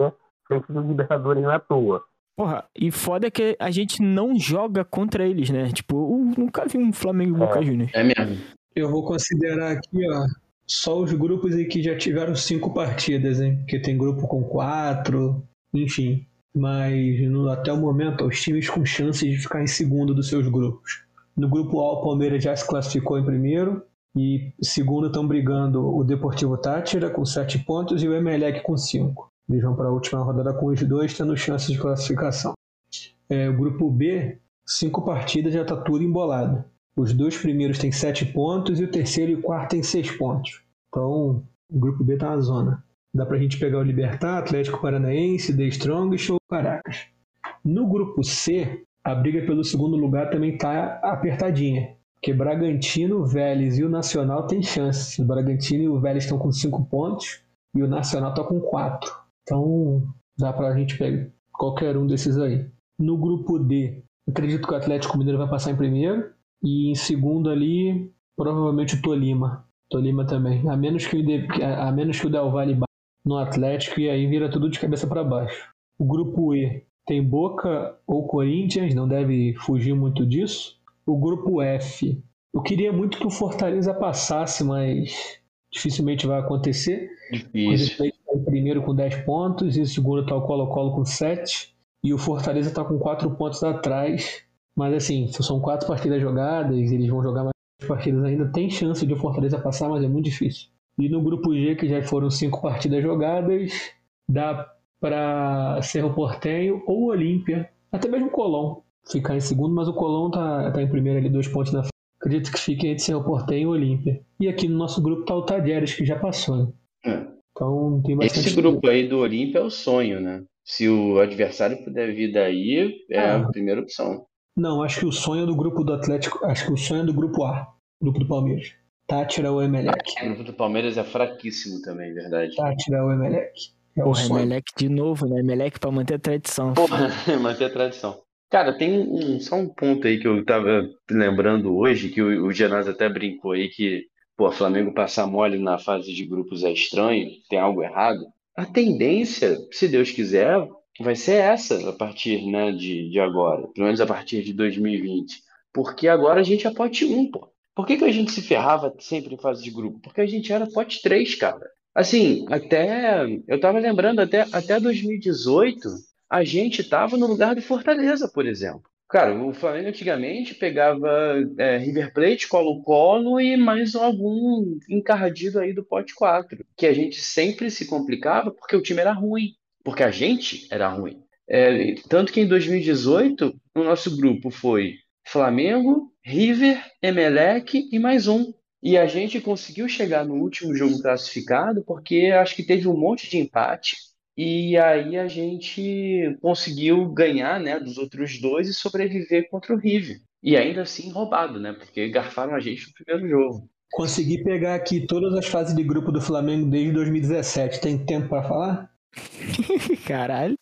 frente dos Libertadores não é à toa. Porra, e foda é que a gente não joga contra eles, né? Tipo, eu nunca vi um Flamengo e Boca Juniors. É mesmo. Eu vou considerar aqui, ó, só os grupos aí que já tiveram cinco partidas, hein? Porque tem grupo com quatro, enfim. Mas no, até o momento, os times com chances de ficar em segundo dos seus grupos. No grupo A, o Palmeiras já se classificou em primeiro. E segundo estão brigando o Deportivo Tátira com sete pontos e o Emelec com cinco. Eles vão para a última rodada com os dois, tendo chances de classificação. É, o grupo B, cinco partidas já está tudo embolado. Os dois primeiros têm sete pontos e o terceiro e o quarto têm seis pontos. Então, o grupo B está na zona. Dá para a gente pegar o Libertar, Atlético Paranaense, The Strongest ou Caracas. No grupo C, a briga pelo segundo lugar também está apertadinha. Porque Bragantino, Vélez e o Nacional têm chances. O Bragantino e o Vélez estão com cinco pontos e o Nacional está com quatro. Então, dá para a gente pegar qualquer um desses aí. No grupo D, acredito que o Atlético Mineiro vai passar em primeiro. E em segundo ali, provavelmente o Tolima. Tolima também. A menos que o, de, a menos que o Del Valle no Atlético e aí vira tudo de cabeça para baixo. O grupo E tem Boca ou Corinthians, não deve fugir muito disso. O grupo F, eu queria muito que o Fortaleza passasse, mas dificilmente vai acontecer. Difícil. O em primeiro com 10 pontos e o segundo está o Colo-Colo com 7. E o Fortaleza está com 4 pontos atrás mas assim, são quatro partidas jogadas, eles vão jogar mais partidas ainda. Tem chance de o Fortaleza passar, mas é muito difícil. E no grupo G, que já foram cinco partidas jogadas, dá para Cerro Portenho ou Olímpia, até mesmo Colón ficar em segundo, mas o Colón tá, tá em primeiro ali, dois pontos na frente. Acredito que fique entre Cerro Portenho e Olímpia. E aqui no nosso grupo tá o Tadieres, que já passou. Né? É. Então tem bastante. Esse grupo aí do Olímpia é o sonho, né? Se o adversário puder vir daí, é ah. a primeira opção. Não, acho que o sonho do grupo do Atlético. Acho que o sonho do grupo A, grupo do Palmeiras. Tátira ou Emelec. O grupo do Palmeiras é fraquíssimo também, verdade. Tátira ou Emelec. É Porra, Emelec de novo, né? Emelec pra manter a tradição. Porra, manter a tradição. Cara, tem um, só um ponto aí que eu tava lembrando hoje, que o, o Genaz até brincou aí, que, pô, Flamengo passar mole na fase de grupos é estranho, tem algo errado. A tendência, se Deus quiser, vai ser essa a partir né, de, de agora, pelo menos a partir de 2020. Porque agora a gente é pote 1, pô. Por que, que a gente se ferrava sempre em fase de grupo? Porque a gente era pote 3, cara. Assim, até. Eu tava lembrando, até, até 2018, a gente tava no lugar do Fortaleza, por exemplo. Cara, o Flamengo antigamente pegava é, River Plate, Colo-Colo e mais algum encardido aí do pote 4. Que a gente sempre se complicava porque o time era ruim porque a gente era ruim. É, tanto que em 2018 o nosso grupo foi Flamengo, River, Emelec e mais um. E a gente conseguiu chegar no último jogo classificado porque acho que teve um monte de empate. E aí a gente conseguiu ganhar né, dos outros dois e sobreviver contra o River. E ainda assim roubado, né? Porque garfaram a gente no primeiro jogo. Consegui pegar aqui todas as fases de grupo do Flamengo desde 2017. Tem tempo para falar? Caralho.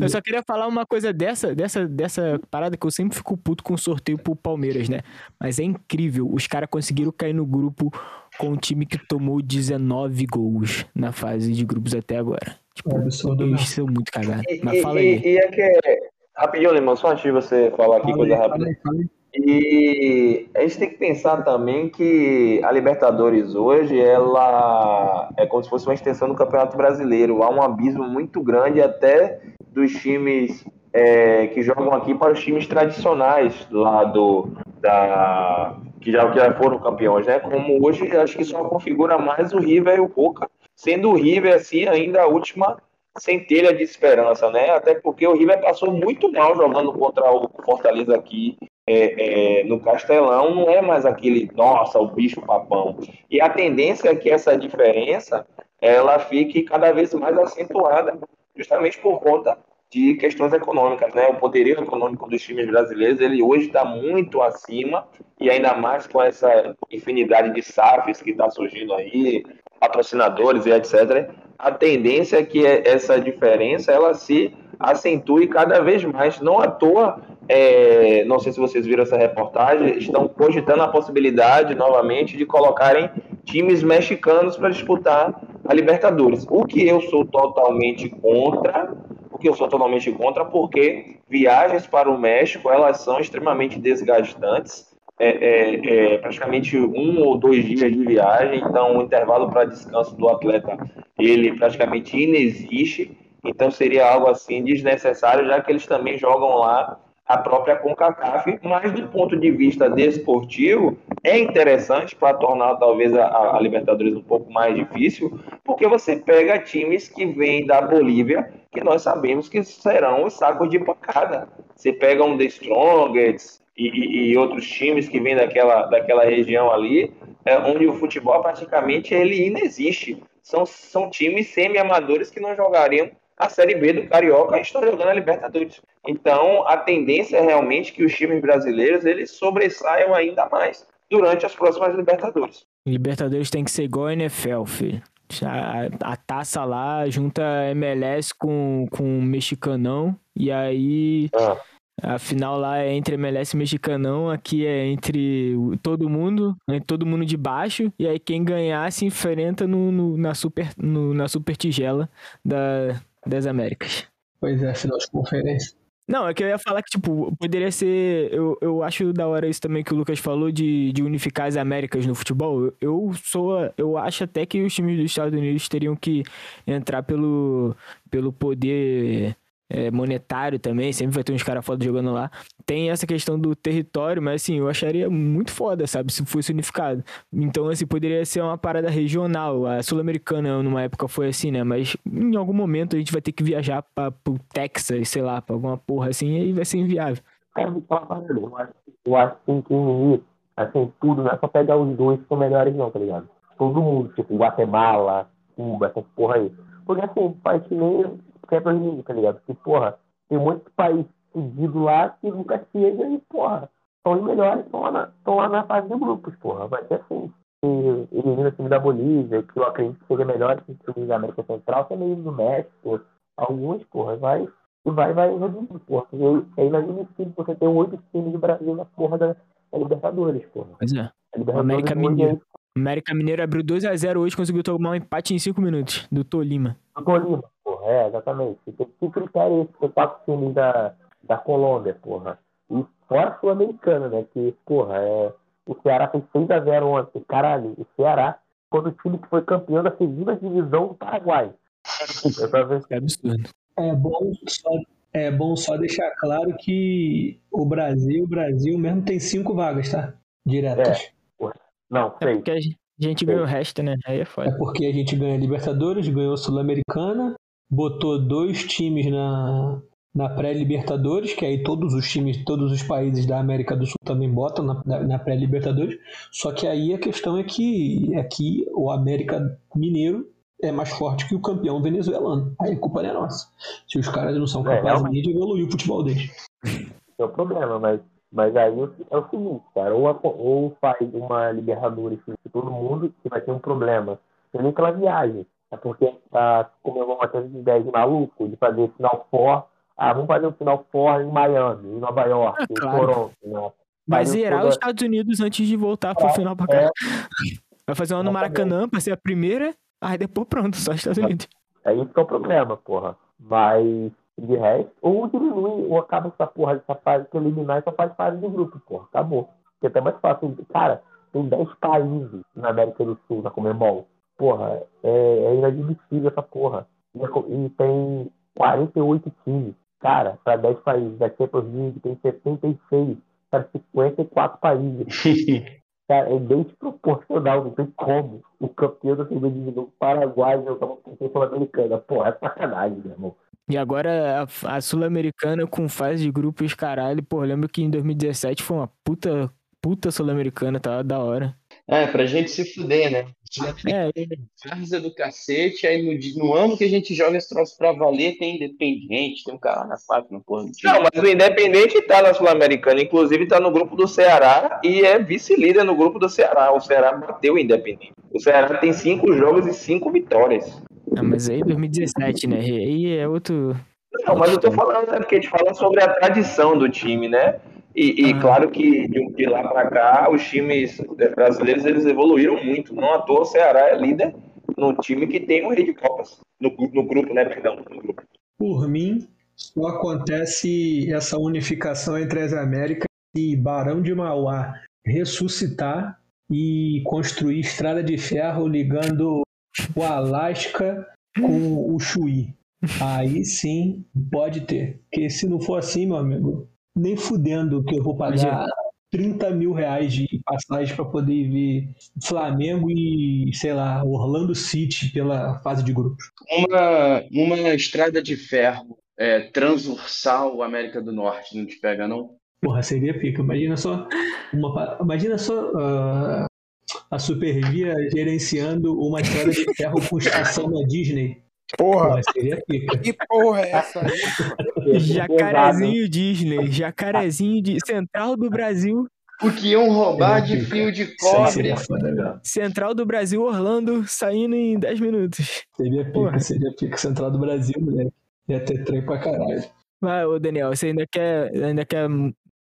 Eu só queria falar uma coisa dessa, dessa, dessa parada que eu sempre fico puto com o sorteio pro Palmeiras, né? Mas é incrível. Os caras conseguiram cair no grupo com um time que tomou 19 gols na fase de grupos até agora. Tipo, é absurdo, eles são muito cagados. Mas fala aí. E, e é que. Rapidinho, Limão, só antes de você falar aqui, fala coisa rápida. Fala aí, fala aí. E a gente tem que pensar também que a Libertadores hoje ela é como se fosse uma extensão do Campeonato Brasileiro. Há um abismo muito grande até dos times é, que jogam aqui para os times tradicionais lá do da que já, que já foram campeões, né? Como hoje acho que só configura mais o River e o Boca, sendo o River assim ainda a última sem telha de esperança, né? Até porque o River passou muito mal jogando contra o Fortaleza aqui é, é, no Castelão, não é mais aquele, nossa, o bicho papão. E a tendência é que essa diferença ela fique cada vez mais acentuada, justamente por conta de questões econômicas, né? O poderio econômico dos times brasileiros, ele hoje está muito acima e ainda mais com essa infinidade de SAFs que está surgindo aí, patrocinadores e etc. A tendência é que essa diferença ela se acentue cada vez mais. Não à toa, é, não sei se vocês viram essa reportagem, estão cogitando a possibilidade novamente de colocarem times mexicanos para disputar a Libertadores. O que eu sou totalmente contra, que eu sou totalmente contra, porque viagens para o México elas são extremamente desgastantes. É, é, é, praticamente um ou dois dias de viagem, então o intervalo para descanso do atleta ele praticamente inexiste, então seria algo assim desnecessário, já que eles também jogam lá a própria CONCACAF, mas do ponto de vista desportivo, é interessante para tornar talvez a, a, Libertadores um pouco mais difícil, porque você pega times que vêm da Bolívia, que nós sabemos que serão os sacos de pancada. Você pega um The Strongest e, e, e outros times que vêm daquela, daquela região ali, é, onde o futebol praticamente ele inexiste. São, são times semi-amadores que não jogariam a Série B do Carioca e estão jogando a Libertadores. Então, a tendência é realmente que os times brasileiros eles sobressaiam ainda mais durante as próximas Libertadores. Libertadores tem que ser igual a NFL, filho. A, a taça lá junta MLS com, com mexicanão e aí ah. a final lá é entre MLS e mexicanão, aqui é entre todo mundo, entre todo mundo de baixo e aí quem ganhar se enfrenta no, no na, super, no, na super tigela da, das Américas. Pois é, final de conferência. Não, é que eu ia falar que, tipo, poderia ser. Eu, eu acho da hora isso também que o Lucas falou de, de unificar as Américas no futebol. Eu, eu sou. Eu acho até que os times dos Estados Unidos teriam que entrar pelo, pelo poder é, monetário também, sempre vai ter uns caras foda jogando lá. Tem essa questão do território, mas assim, eu acharia muito foda, sabe, se fosse unificado. Então, assim, poderia ser uma parada regional. A Sul-Americana, numa época, foi assim, né? Mas em algum momento a gente vai ter que viajar pra, pro Texas, sei lá, pra alguma porra assim, e aí vai ser inviável. É, eu acho, eu acho que tem assim, tudo, não é só pegar os dois que são melhores, não, tá ligado? Todo mundo, tipo, Guatemala, Cuba, essas porra aí. Porque assim, faz que nem Champions League, tá ligado? Porque, porra, tem muito país pedido lá que nunca chega e, porra, são os melhores, estão lá, na, lá na fase de grupos, porra. Vai ser assim. Elimina o time da Bolívia, que eu acredito que seja melhor que o time da América Central, também do México, alguns, porra, vai. E vai, vai reduzir, porra. Porque é inadmissível você ter oito times do Brasil na porra da, da Libertadores, porra. Pois é. A América Mineiro. América Mineiro abriu 2x0 hoje, conseguiu tomar um empate em 5 minutos, do Tolima. Do Tolima, é, exatamente. Que critério é esse? Tem quatro times da, da Colômbia, porra. E fora a Sul-Americana, né? Que, porra, é. O Ceará fez 6x0 ontem. Caralho, o Ceará foi o time que foi campeão da segunda divisão do Paraguai. É absurdo. É bom só, é bom só deixar claro que o Brasil, o Brasil mesmo tem cinco vagas, tá? Diretas. É. Não, sei. É porque a gente ganha o resto, né? Aí é foda. É porque a gente ganha Libertadores, ganhou Sul-Americana, botou dois times na, na pré-Libertadores, que aí todos os times, todos os países da América do Sul também botam na, na pré-Libertadores. Só que aí a questão é que aqui o América Mineiro é mais forte que o campeão venezuelano. Aí a culpa não é nossa. Se os caras não são é, capazes é, de evoluir o futebol deles. É o problema, mas mas aí é o seguinte, cara, ou, ou faz uma Libertadores para todo mundo, que vai ter um problema. Tem nem aquela viagem. É porque tá, como eu vou ter de ideia de maluco, de fazer final for, ah, vamos fazer um final for em Miami, em Nova York, ah, em claro. Toronto, né? Vai zerar toda... os Estados Unidos antes de voltar pro é, final pra cá. É. Vai fazer uma no Maracanã pra ser a primeira, aí depois pronto, só Estados Unidos. É isso que é o problema, porra. Mas de resto, ou diminui, ou acaba essa porra dessa fase preliminar e só faz fase de grupo, porra. Acabou. Porque é até mais fácil. Cara, tem 10 países na América do Sul, na Comembol. Porra, é, é inadmissível essa porra. E, e, tem 48 times. Cara, para 10 países. Da Champions League tem 76 para 54 países. Cara, é bem desproporcional, não tem como. O campeão da de novo Paraguai jogar uma competição sul-americana. Pô, é sacanagem, meu irmão. E agora a, a Sul-Americana com fase de grupos, caralho. Pô, lembro que em 2017 foi uma puta, puta Sul-Americana, tava da hora. É, pra gente se fuder, né? É, Farsa do cacete, aí no, no ano que a gente joga esse troço pra valer, tem Independente, tem um cara na faca no porra do time. Não, mas o Independente tá na Sul-Americana, inclusive tá no grupo do Ceará e é vice-líder no grupo do Ceará. O Ceará bateu o Independente. O Ceará tem cinco jogos e cinco vitórias. ah, mas aí 2017, né? Aí é outro. Não, mas eu tô falando, né? Porque a gente fala sobre a tradição do time, né? E, e Ah. claro que de, lá pra cá, os times brasileiros eles evoluíram muito. Não à toa o Ceará é líder no time que tem o Rei de Copas. No, no grupo, né? Perdão, no grupo. Por mim, só acontece essa unificação entre as Américas e Barão de Mauá ressuscitar e construir estrada de ferro ligando o Alasca com o Chuí. Aí sim pode ter. Porque se não for assim, meu amigo, nem fudendo que eu vou pagar Imagina. 30 mil reais de passagem para poder ver Flamengo e, sei lá, Orlando City pela fase de grupos. Uma, uma estrada de ferro é, transversal América do Norte, não te pega, não? Porra, seria pica. Imagina só, uma, imagina só ah, a Supervia gerenciando uma estrada de ferro com estação na Disney. Porra, Porra, seria pica. que porra é essa aí? Jacarezinho Disney, jacarezinho de Central do Brasil, O que iam roubar de fio de cobre. Central do Brasil Orlando saindo em 10 minutos. Seria pica, Porra. seria pica. Central do Brasil, moleque. Ia ter trem pra caralho. Vai, ô Daniel, você ainda quer, ainda quer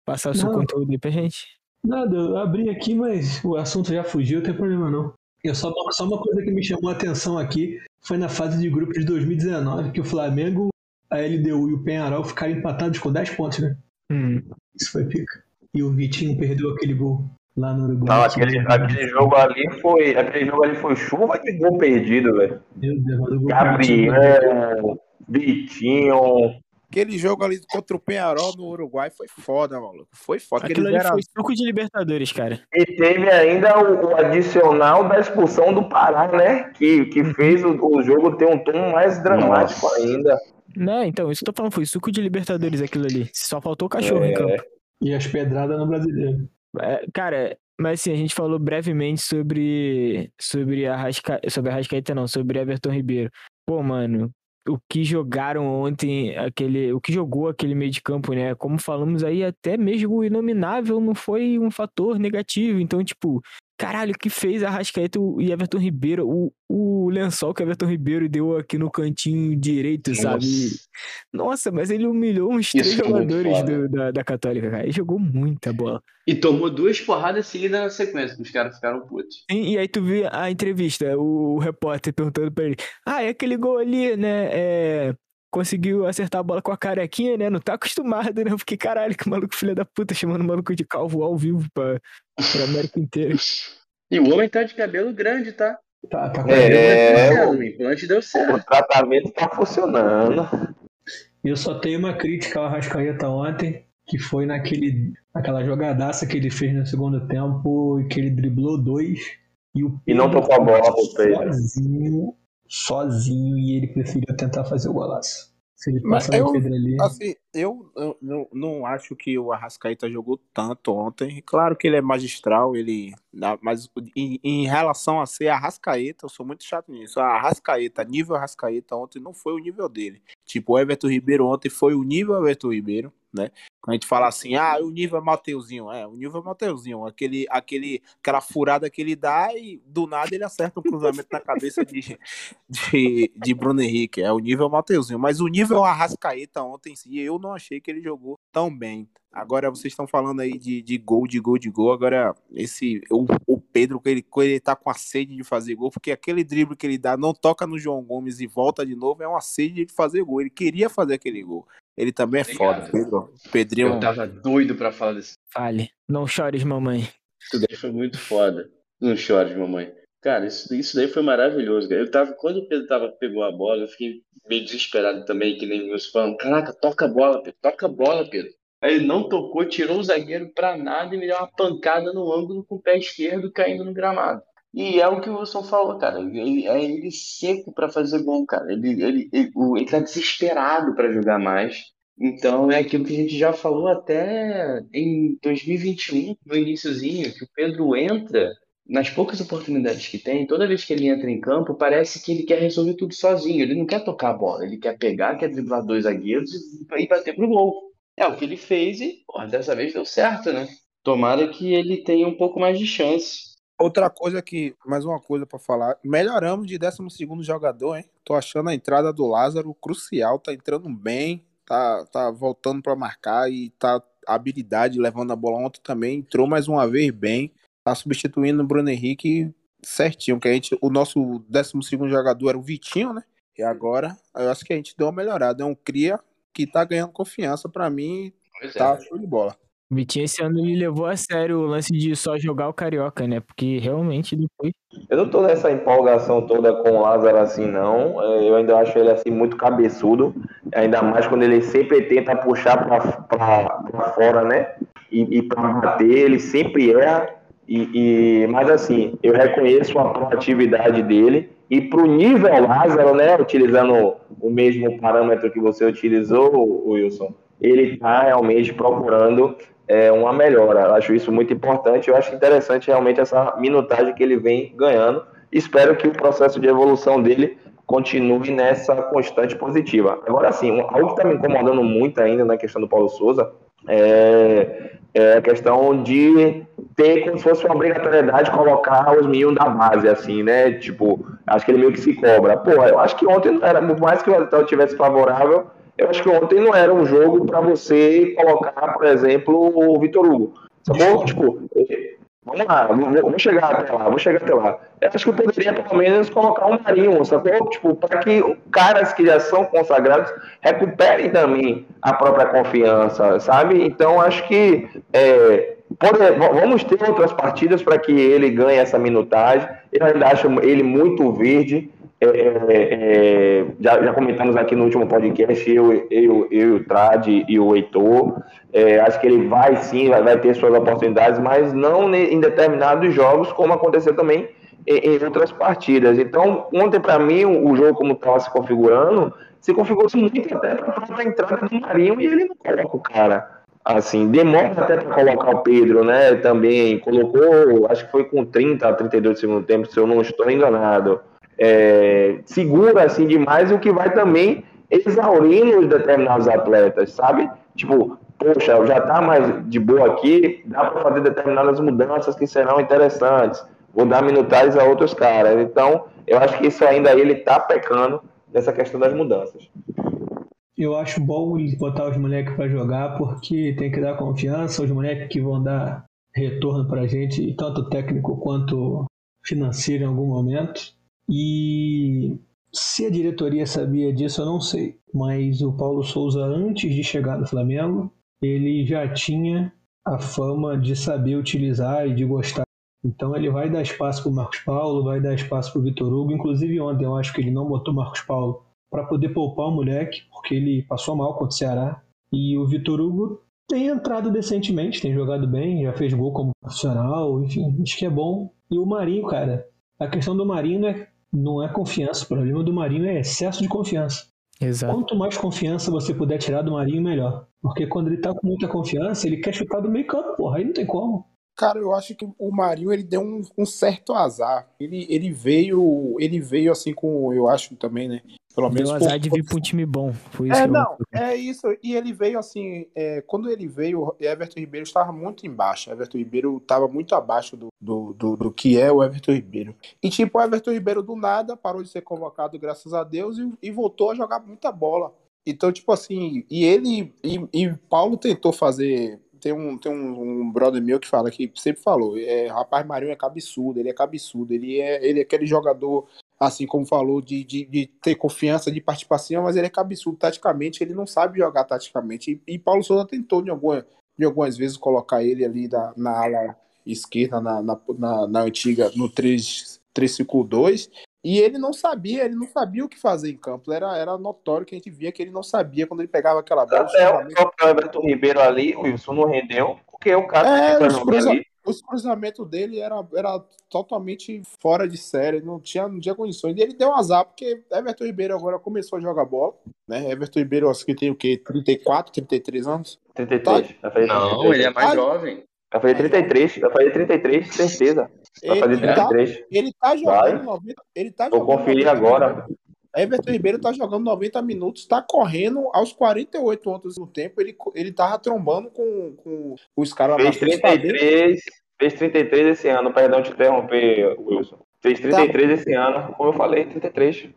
passar o seu Não. conteúdo aí pra gente? Nada, eu abri aqui, mas o assunto já fugiu, não tem problema não. Eu só, só uma coisa que me chamou a atenção aqui foi na fase de grupos de 2019, que o Flamengo, a LDU e o Penharol ficaram empatados com 10 pontos, né? Hum. Isso foi pica. E o Vitinho perdeu aquele gol lá no Uruguai. Não, aquele, aquele jogo ali foi. Aquele jogo ali foi chuva de gol perdido, velho. Meu Deus, mas o gol do Vitinho, Gabriel, Vitinho. Aquele jogo ali contra o Penharol no Uruguai foi foda, maluco. Foi foda. Aquilo Aquele ali foi suco de Libertadores, cara. E teve ainda o, o adicional da expulsão do Pará, né? Que, que fez o, o jogo ter um tom mais dramático Nossa. ainda. Não, então, isso que eu tô falando, foi suco de Libertadores aquilo ali. Só faltou o cachorro em É. campo. E as pedradas no brasileiro. É, cara, mas assim, a gente falou brevemente sobre sobre a Rasca, sobre a Rascaeta não, sobre Everton Ribeiro. Pô, mano, o que jogaram ontem, aquele, o que jogou aquele meio de campo, né? Como falamos aí, até mesmo o inominável não foi um fator negativo. Então, tipo, caralho, que fez a Rascaeta e Everton Ribeiro, o, o lençol que Everton Ribeiro deu aqui no cantinho direito, sabe? Nossa, mas ele humilhou uns três jogadores do- da, da Católica, cara. Ele jogou muita bola. E tomou duas porradas seguidas na sequência, que os caras ficaram putos. Sim, E aí tu viu a entrevista, o, o repórter perguntando pra ele, ah, é aquele gol ali, né, é, conseguiu acertar a bola com a carequinha, né, não tá acostumado, né, porque caralho, que maluco filho da puta, chamando o maluco de calvo ao vivo pra, pra América inteira. E o homem tá de cabelo grande, tá? Tá, tá com É, o implante deu O certo. tratamento tá funcionando. Eu só tenho uma crítica ao Arrascaeta ontem, que foi naquele, naquela jogadaça que ele fez no segundo tempo e que ele driblou dois e o E não tocou a bola sozinho, sozinho e ele preferiu tentar fazer o golaço. Se ele Mas passa eu- Pedro ali, Assim, eu, eu não, não acho que o Arrascaeta jogou tanto ontem. Claro que ele é magistral, ele. Mas em, em relação a ser Arrascaeta, eu sou muito chato nisso. A Arrascaeta, nível Arrascaeta ontem não foi o nível dele. Tipo, o Everton Ribeiro ontem foi o nível Everton Ribeiro, né? Quando a gente fala assim, ah, o nível é Mateuzinho. É, o nível é Mateuzinho. Aquele, aquele, aquela furada que ele dá e do nada ele acerta um cruzamento na cabeça de, de, de Bruno Henrique. É o nível Mateuzinho. Mas o nível Arrascaeta ontem em si, eu não achei que ele jogou tão bem. Agora vocês estão falando aí de, de gol, de gol, de gol. Agora, esse o, o Pedro, que ele, ele tá com a sede de fazer gol, porque aquele drible que ele dá, não toca no João Gomes e volta de novo, é uma sede de fazer gol. Ele queria fazer aquele gol. Ele também é Obrigado. foda, Pedro. Pedrinho. Eu tava doido pra falar desse. Fale, não chores, mamãe. Isso daí foi muito foda. Não chores, mamãe. Cara, isso, isso daí foi maravilhoso, cara. Eu tava, quando o Pedro tava, pegou a bola, eu fiquei meio desesperado também, que nem meus falando, caraca, toca a bola, Pedro, toca a bola, Pedro. Aí ele não tocou, tirou o zagueiro pra nada e me deu uma pancada no ângulo com o pé esquerdo caindo no gramado. E é o que o Wilson falou, cara. Ele, é ele seco pra fazer gol, cara. Ele, ele, ele, ele tá desesperado pra jogar mais. Então é aquilo que a gente já falou até em 2021, no iniciozinho, que o Pedro entra nas poucas oportunidades que tem, toda vez que ele entra em campo, parece que ele quer resolver tudo sozinho. Ele não quer tocar a bola, ele quer pegar, quer driblar dois zagueiros e, e bater pro gol. É o que ele fez e, pô, dessa vez deu certo, né? Tomara que ele tenha um pouco mais de chance. Outra coisa que, mais uma coisa pra falar, melhoramos de 12 jogador, hein? Tô achando a entrada do Lázaro crucial, tá entrando bem, tá, tá voltando pra marcar e tá habilidade levando a bola ontem também, entrou mais uma vez bem, tá substituindo o Bruno Henrique certinho, que a gente, o nosso 12 jogador era o Vitinho, né? E agora, eu acho que a gente deu uma melhorada, é um cria que tá ganhando confiança pra mim, Pois é. tá show de bola. O Vitinho esse ano ele levou a sério o lance de só jogar o Carioca, né? Porque realmente depois. Eu não tô nessa empolgação toda com o Lázaro assim, não. É, Eu ainda acho ele assim muito cabeçudo. Ainda mais quando ele sempre tenta puxar pra, pra, pra fora, né? E, e pra bater, ele sempre erra. E, e- mas assim, eu reconheço a proatividade dele. E pro nível Lázaro, né? Utilizando o mesmo parâmetro que você utilizou, Wilson, ele tá realmente procurando é, uma melhora. Eu acho isso muito importante. Eu acho interessante realmente essa minutagem que ele vem ganhando. Espero que o processo de evolução dele continue nessa constante positiva. Agora, sim, algo que está me incomodando muito ainda na questão do Paulo Souza é, é a questão de ter como se fosse uma obrigatoriedade colocar os meninos da base, assim, né? Tipo, acho que ele meio que se cobra. Pô, eu acho que ontem era, por mais que o resultado tivesse favorável, eu acho que ontem não era um jogo para você colocar, por exemplo, o Vitor Hugo. Sacou? Tipo, eh, vamos lá, vou chegar até lá, vou chegar até lá. Eu acho que poderia pelo menos colocar um Marinho, sacou? Tipo, para que caras que já são consagrados recuperem também a própria confiança, sabe? Então acho que é, pode- vamos ter outras partidas para que ele ganhe essa minutagem. Eu ainda acho ele muito verde. É, é, é, já, já comentamos aqui no último podcast, eu, eu, eu o Trad e o Heitor. É, acho que ele vai sim, vai, vai ter suas oportunidades, mas não em determinados jogos, como aconteceu também em, em outras partidas. Então, ontem, para mim, o, jogo como estava se configurando, se configurou muito até para a entrada do Marinho e ele não coloca o cara. Assim, demora até para colocar o Pedro, né? Também colocou, acho que foi com 30 a 32 do segundo tempo, se eu não estou enganado. É, segura assim demais, o que vai também exaurindo os determinados atletas, sabe? Tipo, poxa, já tá mais de boa aqui, dá para fazer determinadas mudanças que serão interessantes. Vou dar minutagens a outros caras. Então, eu acho que isso ainda ele tá pecando nessa questão das mudanças. Eu acho bom botar os moleques pra jogar porque tem que dar confiança, os moleques que vão dar retorno pra gente, tanto técnico quanto financeiro em algum momento. E se a diretoria sabia disso, eu não sei. Mas o Paulo Souza, antes de chegar no Flamengo, ele já tinha a fama de saber utilizar e de gostar. Então ele vai dar espaço para o Marcos Paulo, vai dar espaço para o Vitor Hugo. Inclusive ontem eu acho que ele não botou Marcos Paulo para poder poupar o moleque, porque ele passou mal contra o Ceará. E o Vitor Hugo tem entrado decentemente, tem jogado bem, já fez gol como profissional, enfim, acho que é bom. E o Marinho, cara, a questão do Marinho é, não é confiança, o problema do Marinho é excesso de confiança. Exato. Quanto mais confiança você puder tirar do Marinho, melhor. Porque quando ele tá com muita confiança, ele quer chutar do meio campo, porra, aí não tem como. Cara, eu acho que o Marinho ele deu um, um certo azar. Ele, ele veio, ele veio assim com, eu acho também, né? Pelo menos Deu por- azar de vir pra um time bom. Foi isso É, que eu- não, é isso. E ele veio assim, é, quando ele veio, o Everton Ribeiro estava muito embaixo. Everton Ribeiro estava muito abaixo do, do, do, do que é o Everton Ribeiro. E tipo, o Everton Ribeiro do nada parou de ser convocado, graças a Deus, e, e voltou a jogar muita bola. Então, tipo assim, e ele e, e Paulo tentou fazer. Tem um, tem um, um brother meu que fala que sempre falou, é, rapaz, Marinho é cabeçudo, ele é cabeçudo, ele é, ele é aquele jogador assim como falou, de, de, de ter confiança, de pra cima, mas ele é cabeçudo taticamente, ele não sabe jogar taticamente. E, e Paulo Souza tentou de, alguma, de algumas vezes colocar ele ali na ala esquerda, na, na, na, na antiga, no 3, 3-5-2, E ele não sabia, ele não sabia o que fazer em campo. Era, era notório que a gente via que ele não sabia quando ele pegava aquela bola. Até o próprio Everton Ribeiro ali, o Wilson não rendeu, porque o cara É, que os, cruza- ali. os cruzamentos dele era, era totalmente fora de série, não tinha, não tinha condições. E ele deu um azar, porque Everton Ribeiro agora começou a jogar bola, né? Everton Ribeiro, acho que tem o quê? 34, 33 anos? 33. Vai fazer Não, 33. ele é mais Ah, jovem. Vai fazer 33. Vai fazer 33, certeza. Vai fazer Ele tá, 33. ele tá Vai. jogando 90. Ele tá Vou jogando conferir 90 agora. Everton Ribeiro tá jogando 90 minutos, tá correndo aos 48 outros no tempo. Ele, ele tava trombando com, com os caras lá Fez frente. tá bem- 33. Fez 33 esse ano. Perdão te interromper, Wilson. Fez 33 esse ano. Como eu falei, 33.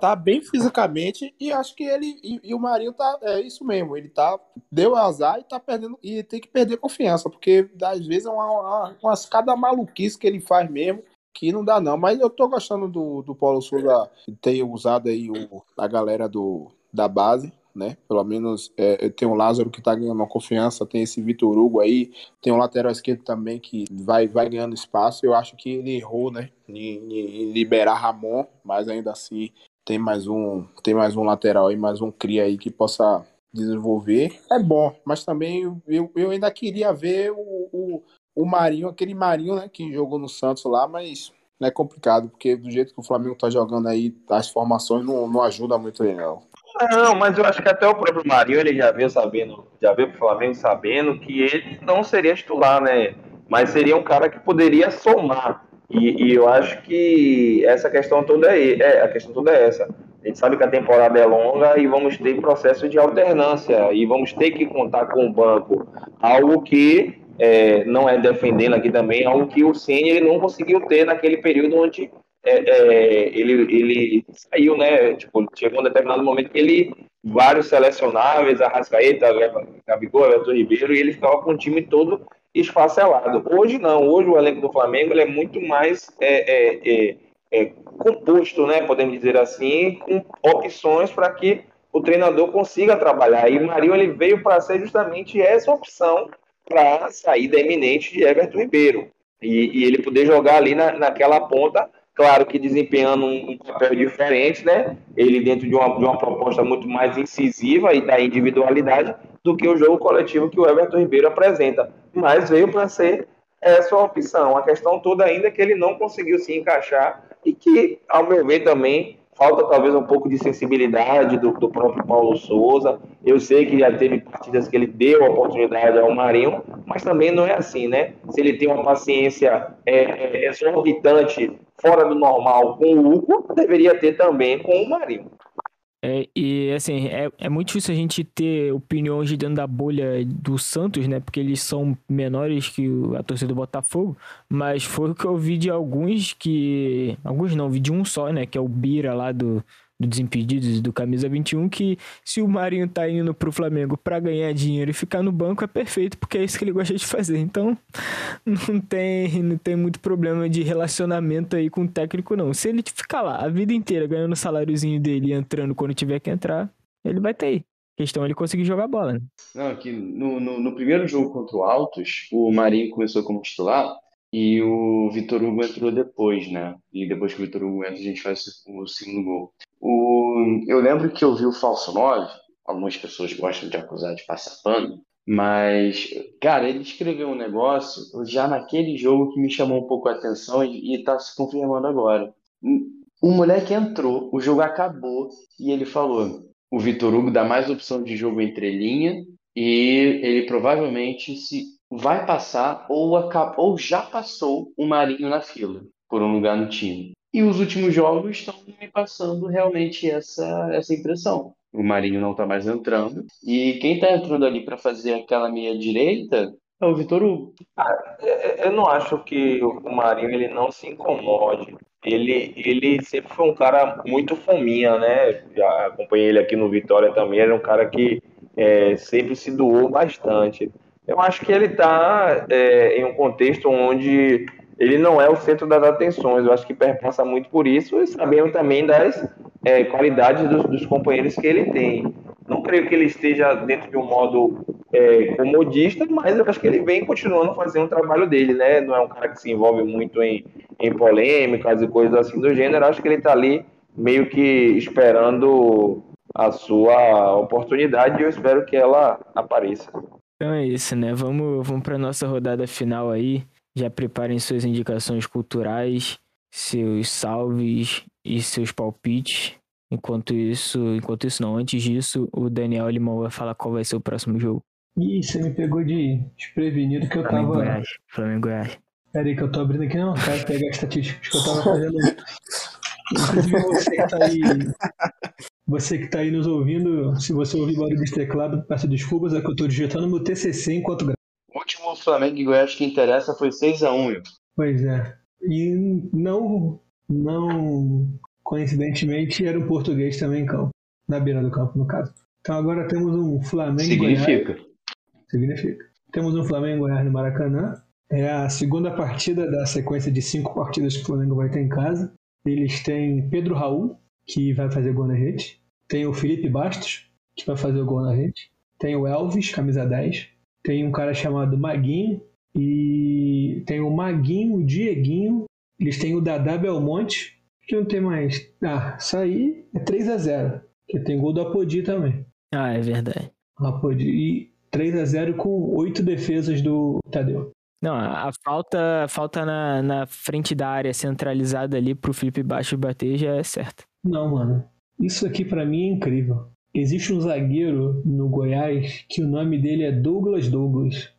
Tá bem fisicamente e acho que ele e, e o Marinho tá é isso mesmo, ele tá deu azar e tá perdendo e tem que perder confiança, porque às vezes é uma, uma, cada maluquice que ele faz mesmo que não dá não, mas eu tô gostando do, do Paulo Souza ter usado aí o, a galera do, da base, né? Pelo menos é, tem o Lázaro que tá ganhando confiança, tem esse Vitor Hugo aí, tem o lateral esquerdo também que vai, vai ganhando espaço. Eu acho que ele errou, né? Em- em liberar Ramon, mas ainda assim tem mais um tem mais um lateral aí, mais um cria aí que possa desenvolver. É bom, mas também eu, eu ainda queria ver o, o, o Marinho, aquele Marinho, né, que jogou no Santos lá, mas é complicado, porque do jeito que o Flamengo tá jogando aí, as formações não, não ajudam muito ele, não. Não, mas eu acho que até o próprio Marinho ele já veio sabendo, já veio pro Flamengo sabendo que ele não seria titular, né? Mas seria um cara que poderia somar. E, e eu acho que essa questão toda é, é, a questão toda é essa. A gente sabe que a temporada é longa e vamos ter processo de alternância e vamos ter que contar com o banco, algo que é, não é defendendo aqui também, algo que o Ceni não conseguiu ter naquele período onde é, é, ele, ele saiu, né? Tipo, chegou um determinado momento que ele, vários selecionáveis, Arrascaeta, Gabigol, Everton Ribeiro, e ele ficava com o time todo esfacelado. Hoje não, hoje o elenco do Flamengo é muito mais é, é, é, é, composto, né? Podemos dizer assim, com opções para que o treinador consiga trabalhar. E o Marinho ele veio para ser justamente essa opção para a saída eminente de Everton Ribeiro. E, e ele poder jogar ali na, naquela ponta claro que desempenhando um, um papel diferente, né? Ele dentro de uma, de uma proposta muito mais incisiva e da individualidade do que o jogo coletivo que o Everton Ribeiro apresenta. Mas veio para ser essa opção. A questão toda ainda é que ele não conseguiu se encaixar e que, ao meu ver, também falta talvez um pouco de sensibilidade do, do próprio Paulo Souza. Eu sei que já teve partidas que ele deu oportunidade ao Marinho, mas também não é assim, né? Se ele tem uma paciência é, é, exorbitante fora do normal com o Hugo, deveria ter também com o Marinho. É, e assim, é, é muito difícil a gente ter opiniões de dentro da bolha do Santos, né? Porque eles são menores que a torcida do Botafogo. Mas foi o que eu vi de alguns que. Alguns não, vi de um só, né? Que é o Bira lá do, do Desimpedidos, do Camisa 21, que se o Marinho tá indo pro Flamengo pra ganhar dinheiro e ficar no banco é perfeito, porque é isso que ele gosta de fazer. Então, não tem, não tem muito problema de relacionamento aí com o técnico, não. Se ele ficar lá a vida inteira ganhando o saláriozinho dele e entrando quando tiver que entrar, ele vai ter aí. Questão é ele conseguir jogar bola, né? Não, aqui no, no, no primeiro jogo contra o Altos, o Marinho começou como titular e o Vitor Hugo entrou depois, né? E depois que o Vitor Hugo entra, a gente faz o segundo gol. O, eu lembro que eu vi o Falso 9, algumas pessoas gostam de acusar de passar pano, mas, cara, ele escreveu um negócio já naquele jogo que me chamou um pouco a atenção e, e tá se confirmando agora. O moleque entrou, o jogo acabou e ele falou: o Vitor Hugo dá mais opção de jogo entre linha e ele provavelmente se vai passar ou, aca- ou já passou o Marinho na fila por um lugar no time. E os últimos jogos estão me passando realmente essa, essa impressão. O Marinho não está mais entrando e quem está entrando ali para fazer aquela meia direita é o Vitor Hugo. É, Eu não acho que o Marinho ele não se incomode. Ele, ele sempre foi um cara muito fominha, né? Já acompanhei ele aqui no Vitória também. Ele é um cara que é, sempre se doou bastante. Eu acho que ele está em um contexto onde ele não é o centro das atenções. Eu acho que perpassa muito por isso e sabendo também das é, qualidades dos, dos companheiros que ele tem. Não creio que ele esteja dentro de um modo é, comodista, mas eu acho que ele vem continuando fazendo o trabalho dele, né? Não é um cara que se envolve muito em, em polêmicas e coisas assim do gênero. Acho que ele está ali meio que esperando a sua oportunidade e eu espero que ela apareça. Então é isso, né? Vamos, vamos para nossa rodada final aí. Já preparem suas indicações culturais, seus salves e seus palpites. Enquanto isso, enquanto isso não, antes disso, o Daniel Limão vai falar qual vai ser o próximo jogo. Ih, você me pegou de desprevenido que eu Flamengo tava. Goiás. Flamengo Goiás. Pera aí que eu tô abrindo aqui, não. Quero pegar as estatísticas que eu tava fazendo. Inclusive você que tá aí. Você que tá aí nos ouvindo, se você ouvir barulho de teclado, peço desculpas, é que eu tô digitando meu TCC enquanto. O último Flamengo e Goiás que interessa foi 6x1. Pois é. E não, não coincidentemente, era um português também em campo. Na beira do campo, no caso. Então agora temos um Flamengo e Goiás. Significa. Significa. Temos um Flamengo Goiás no Maracanã. É a segunda partida da sequência de cinco partidas que o Flamengo vai ter em casa. Eles têm Pedro Raul, que vai fazer gol na rede. Tem o Felipe Bastos, que vai fazer o gol na rede. Tem o Elvis, camisa 10. Tem um cara chamado Maguinho. E tem o Maguinho, o Dieguinho. Eles têm o Dadá Belmonte. Que não tem mais. Ah, isso aí é 3 a 0 Que tem gol do Apodi também. Ah, é verdade. Apodi. E 3 a 0 com oito defesas do Tadeu. Não, a falta, a falta na, na frente da área centralizada ali pro Felipe Baixo bater já é certa. Não, mano. Isso aqui pra mim é incrível. Existe um zagueiro no Goiás que o nome dele é Douglas Douglas.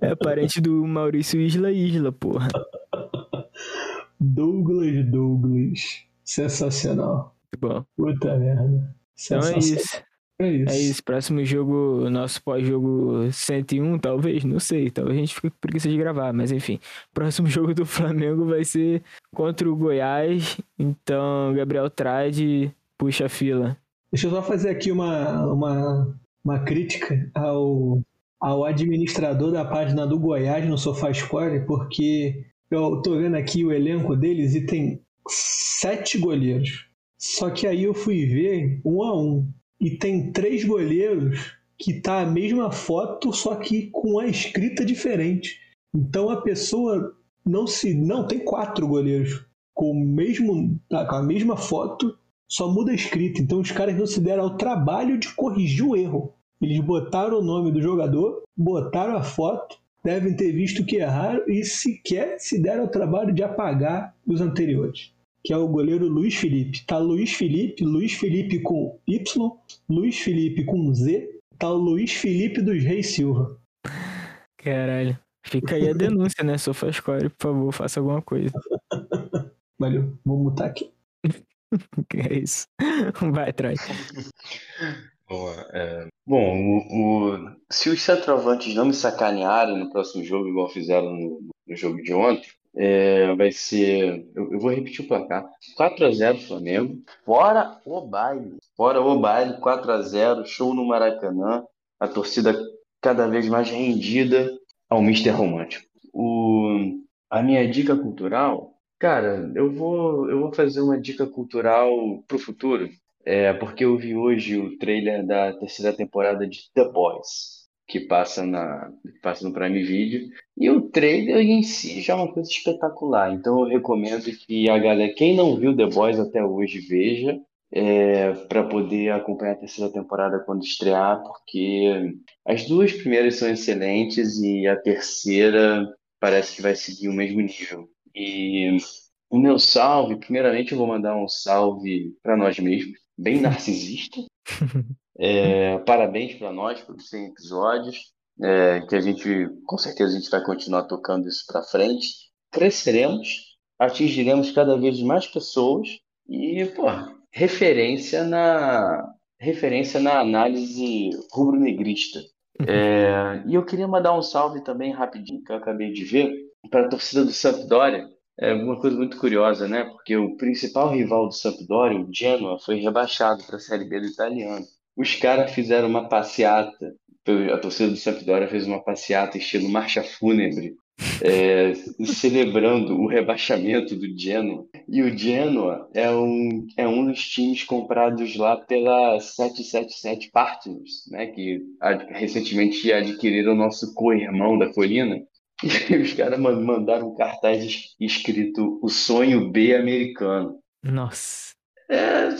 É parente do Maurício Isla Isla, porra. Douglas Douglas. Sensacional. Muito bom. Puta merda. Então é isso. É isso. É isso. Próximo jogo, nosso pós-jogo 101, talvez, não sei. Talvez a gente fique com preguiça de gravar, mas enfim. Próximo jogo do Flamengo vai ser contra o Goiás. Então, Gabriel Trade, puxa a fila. Deixa eu só fazer aqui uma, uma, uma crítica ao, ao administrador da página do Goiás no SofaScore, porque eu tô vendo aqui o elenco deles e tem sete goleiros. Só que aí eu fui ver um a um. E tem três goleiros que tá a mesma foto, só que com a escrita diferente. Então a pessoa não se. Não, tem quatro goleiros com, o mesmo, tá, com a mesma foto, só muda a escrita. Então os caras não se deram ao trabalho de corrigir o erro. Eles botaram o nome do jogador, botaram a foto, devem ter visto que erraram e sequer se deram ao trabalho de apagar os anteriores. Que é o goleiro Luiz Felipe. Tá Luiz Felipe, Luiz Felipe com Y, Luiz Felipe com Z, tá o Luiz Felipe dos Reis Silva. Caralho. Fica aí a denúncia, né? SofaScore, por favor, faça alguma coisa. Valeu, vou mutar aqui. Que é isso. Vai atrás. Boa, é, Bom, o, o- se os centroavantes não me sacanearem no próximo jogo, igual fizeram no, no jogo de ontem, é, vai ser. Eu, eu vou repetir o placar: 4x0 Flamengo, fora o baile. Fora o baile, 4x0, show no Maracanã, a torcida cada vez mais rendida ao Mister Romântico. O, a minha dica cultural, cara, eu vou, eu vou fazer uma dica cultural pro futuro. É, porque eu vi hoje o trailer da terceira temporada de The Boys, que passa na, que passa no Prime Video, e o trailer em si já é uma coisa espetacular. Então eu recomendo que a galera, quem não viu The Boys até hoje, veja, para poder acompanhar a terceira temporada quando estrear, porque as duas primeiras são excelentes e a terceira parece que vai seguir o mesmo nível. E o meu salve, primeiramente eu vou mandar um salve para nós mesmos, bem narcisista. É, parabéns para nós pelos 100 episódios, é, que a gente, com certeza, a gente vai continuar tocando isso para frente. Cresceremos, atingiremos cada vez mais pessoas e, pô, referência na referência na análise rubro-negrista. É, e eu queria mandar um salve também rapidinho que eu acabei de ver para a torcida do Sampdoria. É uma coisa muito curiosa, né? Porque o principal rival do Sampdoria, o Genoa, foi rebaixado para a Série B do italiano. Os caras fizeram uma passeata, a torcida do Sampdoria fez uma passeata estilo marcha fúnebre é, celebrando o rebaixamento do Genoa. E o Genoa é um, é um dos times comprados lá pela 777 Partners, né, que ad, recentemente adquiriram o nosso co-irmão da Colina. E os caras mandaram um cartaz escrito O Sonho B Americano. Nossa. É,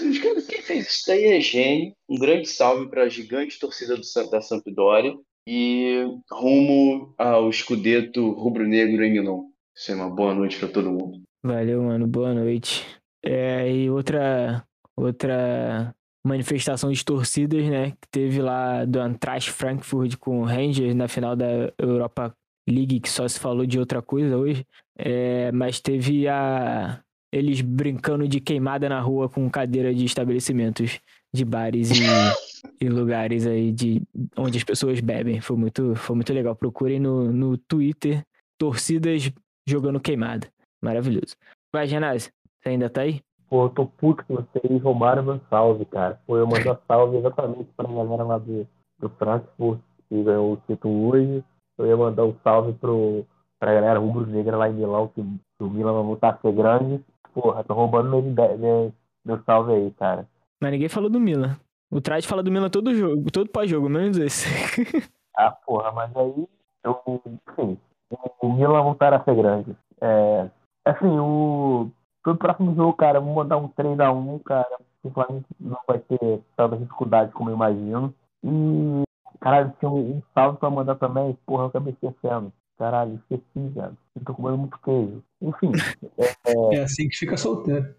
quem fez isso daí é gênio. Um grande salve para a gigante torcida do, da Sampdoria e rumo ao escudeto rubro-negro em Milão. Isso é uma boa noite para todo mundo. Valeu, mano. Boa noite. É, e outra, outra manifestação de torcidas, né? Que teve lá do Eintracht Frankfurt com o Rangers na final da Europa League, que só se falou de outra coisa hoje. É, mas teve a eles brincando de queimada na rua com cadeira de estabelecimentos de bares e, e lugares aí de onde as pessoas bebem. Foi muito, foi muito legal. Procurem no, no Twitter torcidas jogando queimada. Maravilhoso. Vai, Genásio, você ainda tá aí? Pô, eu tô puto que vocês roubaram meu salve, cara. Pô, eu mando a salve exatamente pra galera lá do, do Frankfurt, que ganhou o título hoje. Eu ia mandar um salve pro, pra galera rubro-negra lá em Milão, que, que o Milan vai voltar a ser grande. Porra, tô roubando meu, meu, meu salve aí, cara. Mas ninguém falou do Milan. O Trade fala do Milan todo jogo, todo pós-jogo, menos esse. ah, porra, mas aí eu, sim, o Milan voltar a ser grande. É, assim, o pro próximo jogo, cara, vou mandar um 3x1, cara. O Flamengo não vai ter tanta dificuldade como eu imagino. E, caralho, tinha um, um salve pra mandar também. Porra, eu acabei esquecendo. Caralho, esqueci, velho. Eu tô comendo muito queijo. Enfim. É, é assim que fica solteiro.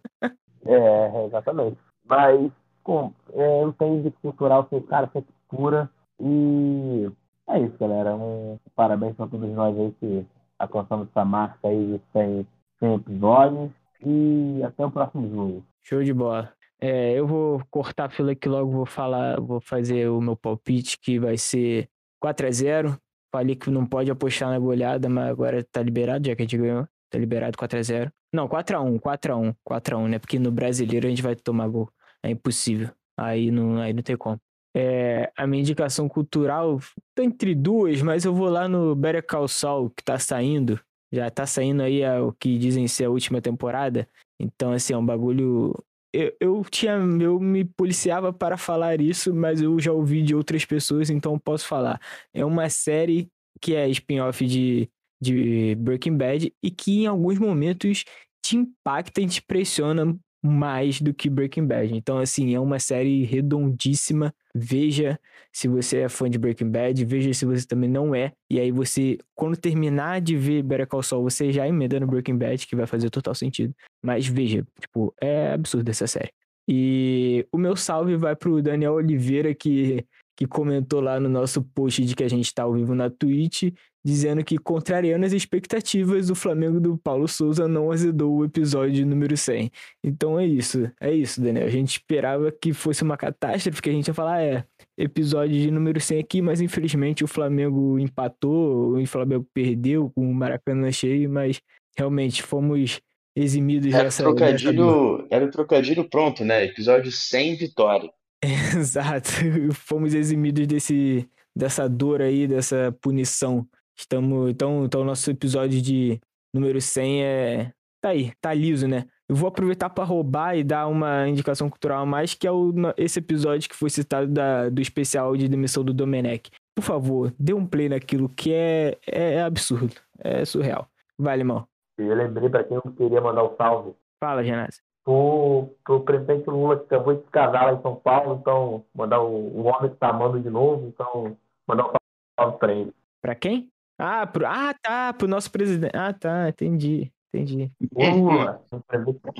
É, exatamente. Mas, com, é, eu tenho de cultural ser, cara, ser pura. E é isso, galera. Um parabéns pra todos nós aí que alcançamos essa marca aí de 100, 100 episódios. E até o próximo jogo. Show de bola. É, eu vou cortar a fila aqui logo, vou falar, vou fazer o meu palpite que vai ser 4 a 0 Falei que não pode apostar na goleada, mas agora tá liberado, já que a gente ganhou. Tá liberado 4x0. Não, 4x1, 4x1, 4x1, né? Porque no brasileiro a gente vai tomar gol. É impossível. Aí não, aí não tem como. É, a minha indicação cultural tá entre duas, mas eu vou lá no Better Call Saul, que tá saindo. Já tá saindo aí o que dizem ser a última temporada. Então, assim, é um bagulho. Eu, eu tinha. Eu me policiava para falar isso, mas eu já ouvi de outras pessoas, então posso falar. É uma série que é spin-off de de Breaking Bad e que em alguns momentos te impacta e te pressiona mais do que Breaking Bad. Então, assim, é uma série redondíssima. Veja se você é fã de Breaking Bad, veja se você também não é. E aí você, quando terminar de ver Better Call Saul, você já emenda no Breaking Bad, que vai fazer total sentido. Mas veja, tipo, é absurdo essa série. E o meu salve vai pro Daniel Oliveira, que, que comentou lá no nosso post de que a gente tá ao vivo na Twitch dizendo que, contrariando as expectativas, o Flamengo do Paulo Souza não azedou o episódio número 100. Então é isso, é isso, Daniel. A gente esperava que fosse uma catástrofe, que a gente ia falar, é, episódio de número 100 aqui, mas infelizmente o Flamengo empatou, o Flamengo perdeu com o Maracanã cheio, mas realmente fomos eximidos era dessa... Trocadilho, dessa... era o trocadilho pronto, né? Episódio 100 vitória. Exato, fomos eximidos desse, dessa dor aí, dessa punição Estamos, então, então, o nosso episódio de número 100 é. Tá aí, tá liso, né? Eu vou aproveitar para roubar e dar uma indicação cultural a mais, que é o, esse episódio que foi citado da, do especial de demissão do Domenech. Por favor, dê um play naquilo que é, é, é absurdo, é surreal. Vai, irmão. Eu lembrei para quem eu queria mandar um salve. Fala, Genásio. Pro, pro presidente Lula que acabou de se casar lá em São Paulo, então mandar o, o homem que tá amando de novo, então mandar um salve para ele. Para quem? Ah, pro... ah, tá, pro nosso presidente. Ah, tá, entendi, entendi. Pula,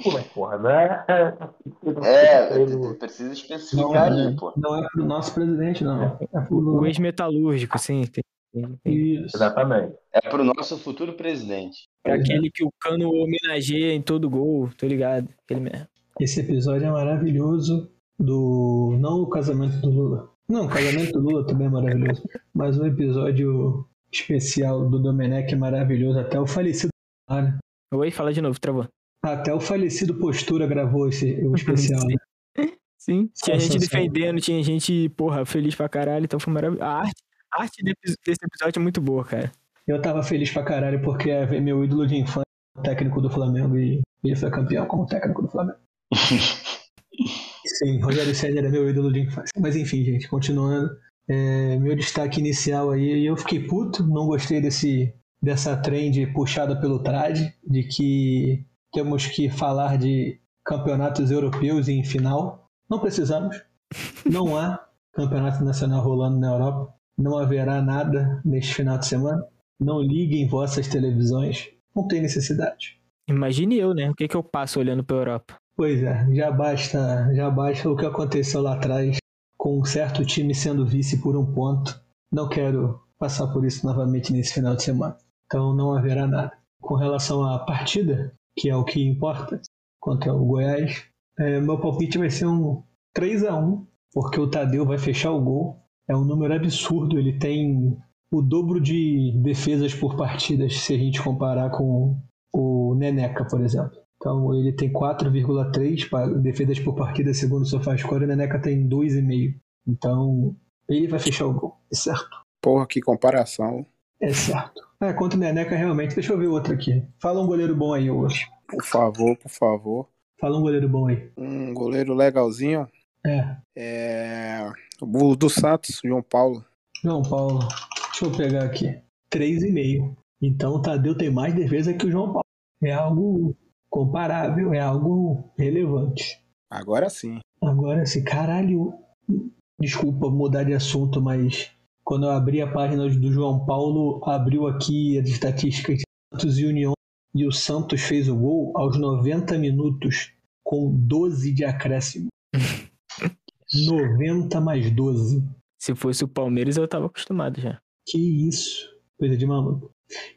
pula, porra, né? É, precisa especificar não, ali, pô. Não é pro nosso presidente, não. É pro... O ex-metalúrgico, sim. Isso. Exatamente. É pro nosso futuro presidente. É aquele que o Cano homenageia em todo gol, tô ligado. Aquele mesmo. Esse episódio é maravilhoso do. Não o casamento do Lula. Não, o casamento do Lula também é maravilhoso. Mas o episódio especial do Domenech é maravilhoso. Até o falecido. Né? Oi, fala de novo, travou. Até o falecido Postura gravou esse, o especial. Sim. Né? Sim. tinha gente defendendo, tinha gente, porra, feliz pra caralho, então foi maravilhoso. A arte, a arte desse episódio é muito boa, cara. Eu tava feliz pra caralho porque é ver meu ídolo de infância, o técnico do Flamengo, e ele foi campeão como técnico do Flamengo. Sim, Rogério César é meu ídolo de infância. Mas enfim, gente, continuando. É, meu destaque inicial aí, eu fiquei puto, não gostei desse, dessa trend puxada pelo trad, de que temos que falar de campeonatos europeus em final. Não precisamos. Não há campeonato nacional rolando na Europa. Não haverá nada neste final de semana. Não liguem vossas televisões. Não tem necessidade. Imagine eu, né? O que, que eu passo olhando pra Europa? Pois é, já basta, já basta o que aconteceu lá atrás com um certo time sendo vice por um ponto. Não quero passar por isso novamente nesse final de semana. Então não haverá nada. Com relação à partida, que é o que importa, contra o Goiás, é, meu palpite vai ser um 3 a 1 porque o Tadeu vai fechar o gol. É um número absurdo, ele tem o dobro de defesas por partidas se a gente comparar com o Neneca, por exemplo. Então ele tem 4,3 defesas por partida segundo o SofaScore e o Neneca tem 2,5. Então ele vai fechar o gol, é certo? Porra, que comparação. É certo. É, contra o Neneca realmente. Deixa eu ver outro aqui. Fala um goleiro bom aí, hoje. Por favor, por favor. Fala um goleiro bom aí. Um goleiro legalzinho. É. É. O do Santos, João Paulo. João Paulo. Deixa eu pegar aqui. 3,5. Então o Tadeu tem mais defesa que o João Paulo. É algo comparável, é algo relevante. Agora sim. Agora sim, caralho. Desculpa mudar de assunto, mas quando eu abri a página do João Paulo, abriu aqui as estatísticas de Santos e União e o Santos fez o gol aos 90 minutos com 12 de acréscimo. 90 mais 12. Se fosse o Palmeiras, eu tava acostumado já. Que isso. Coisa de maluco.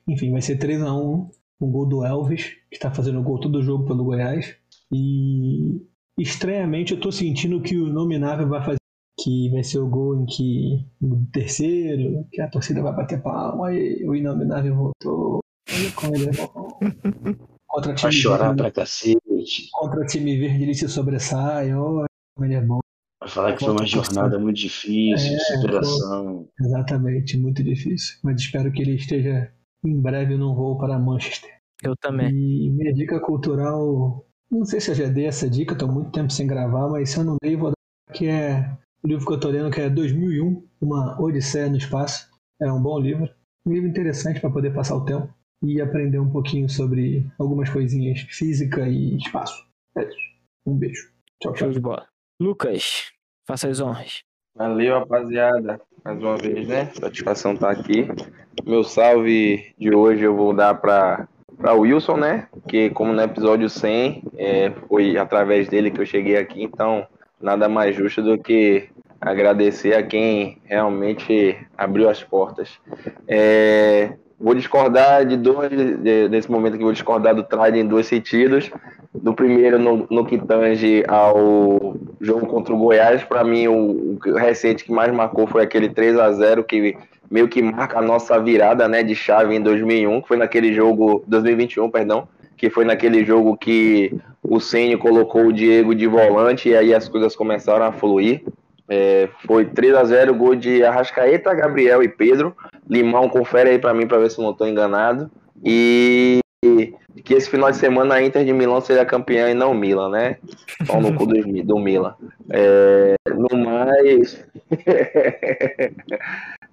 Enfim, vai ser 3 a 1 um gol do Elvis, que está fazendo gol todo o jogo pelo Goiás. E estranhamente eu tô sentindo que o Nominável vai fazer. Que vai ser o gol em que. No terceiro, que a torcida vai bater palma e o Inominável voltou. Olha como ele é bom. Contra Vai time chorar verde, pra cacete. contra time verde ele se sobressai. Olha como ele é bom. Vai falar que foi uma jornada muito difícil, de É, superação. Exatamente, muito difícil. Mas espero que ele esteja em breve num voo para Manchester. Eu também. E minha dica cultural, não sei se eu já dei essa dica, estou muito tempo sem gravar, mas se eu não dei, vou dar que é o livro que eu estou lendo, que é 2001, Uma Odisseia no Espaço. É um bom livro, um livro interessante para poder passar o tempo e aprender um pouquinho sobre algumas coisinhas, física e espaço. É isso. Um beijo. Tchau, tchau. Lucas, faça as honras. Valeu, rapaziada. Mais uma vez, né? Satisfação estar aqui. Meu salve de hoje eu vou dar para para Wilson, né? Que como no episódio 100 é, foi através dele que eu cheguei aqui, então nada mais justo do que agradecer a quem realmente abriu as portas. É, vou discordar de dois, de- nesse momento aqui, vou discordar do Trade em dois sentidos. Do primeiro, no, no que tange ao jogo contra o Goiás, para mim, o, o recente que mais marcou foi aquele 3 a 0 que meio que marca a nossa virada né, de chave em 2001, que foi naquele jogo, 2021, perdão, que foi naquele jogo que o Ceni colocou o Diego de volante e aí as coisas começaram a fluir. É, foi 3 a 0 gol de Arrascaeta, Gabriel e Pedro. Limão, confere aí para mim para ver se eu não estou enganado. E que esse final de semana a Inter de Milão seja campeã e não Milan, né? Pau no cu do, do Milan. É, no mais.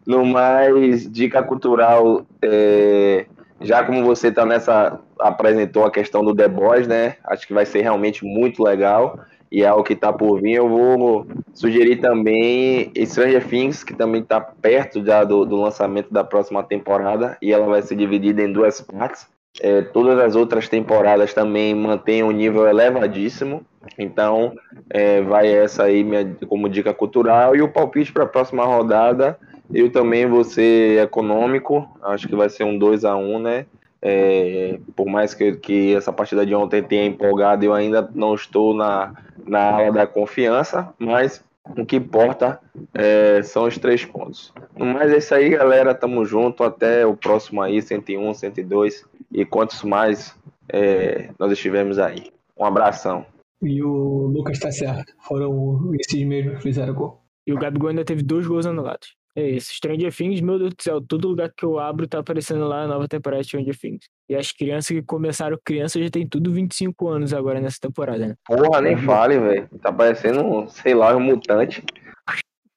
no mais, dica cultural. é, já como você tá nessa. apresentou a questão do The Boys, né? Acho que vai ser realmente muito legal. E é o que tá por vir. Eu vou sugerir também Stranger Things, que também tá perto já do, do lançamento da próxima temporada. E ela vai ser dividida em duas partes. É, todas as outras temporadas também mantêm um nível elevadíssimo. Então, é, vai essa aí minha, como dica cultural. E o palpite para a próxima rodada, eu também vou ser econômico. Acho que vai ser um 2 a 1 né? É, por mais que, que essa partida de ontem tenha empolgado, eu ainda não estou na, na ala da confiança, mas o que importa é, são os três pontos. No mais é isso aí, galera. Tamo junto. Até o próximo aí, 101, 102 e quantos mais é, nós estivermos aí. Um abração. E o Lucas tá certo. Foram esses mesmos que fizeram gol. E o Gabigol ainda teve dois gols anulados. É isso. Stranger Things, meu Deus do céu, todo lugar que eu abro tá aparecendo lá a nova temporada de Stranger Things. E as crianças que começaram criança já tem tudo 25 anos agora nessa temporada, né? Porra, nem fale, velho. Tá parecendo, sei lá, um mutante.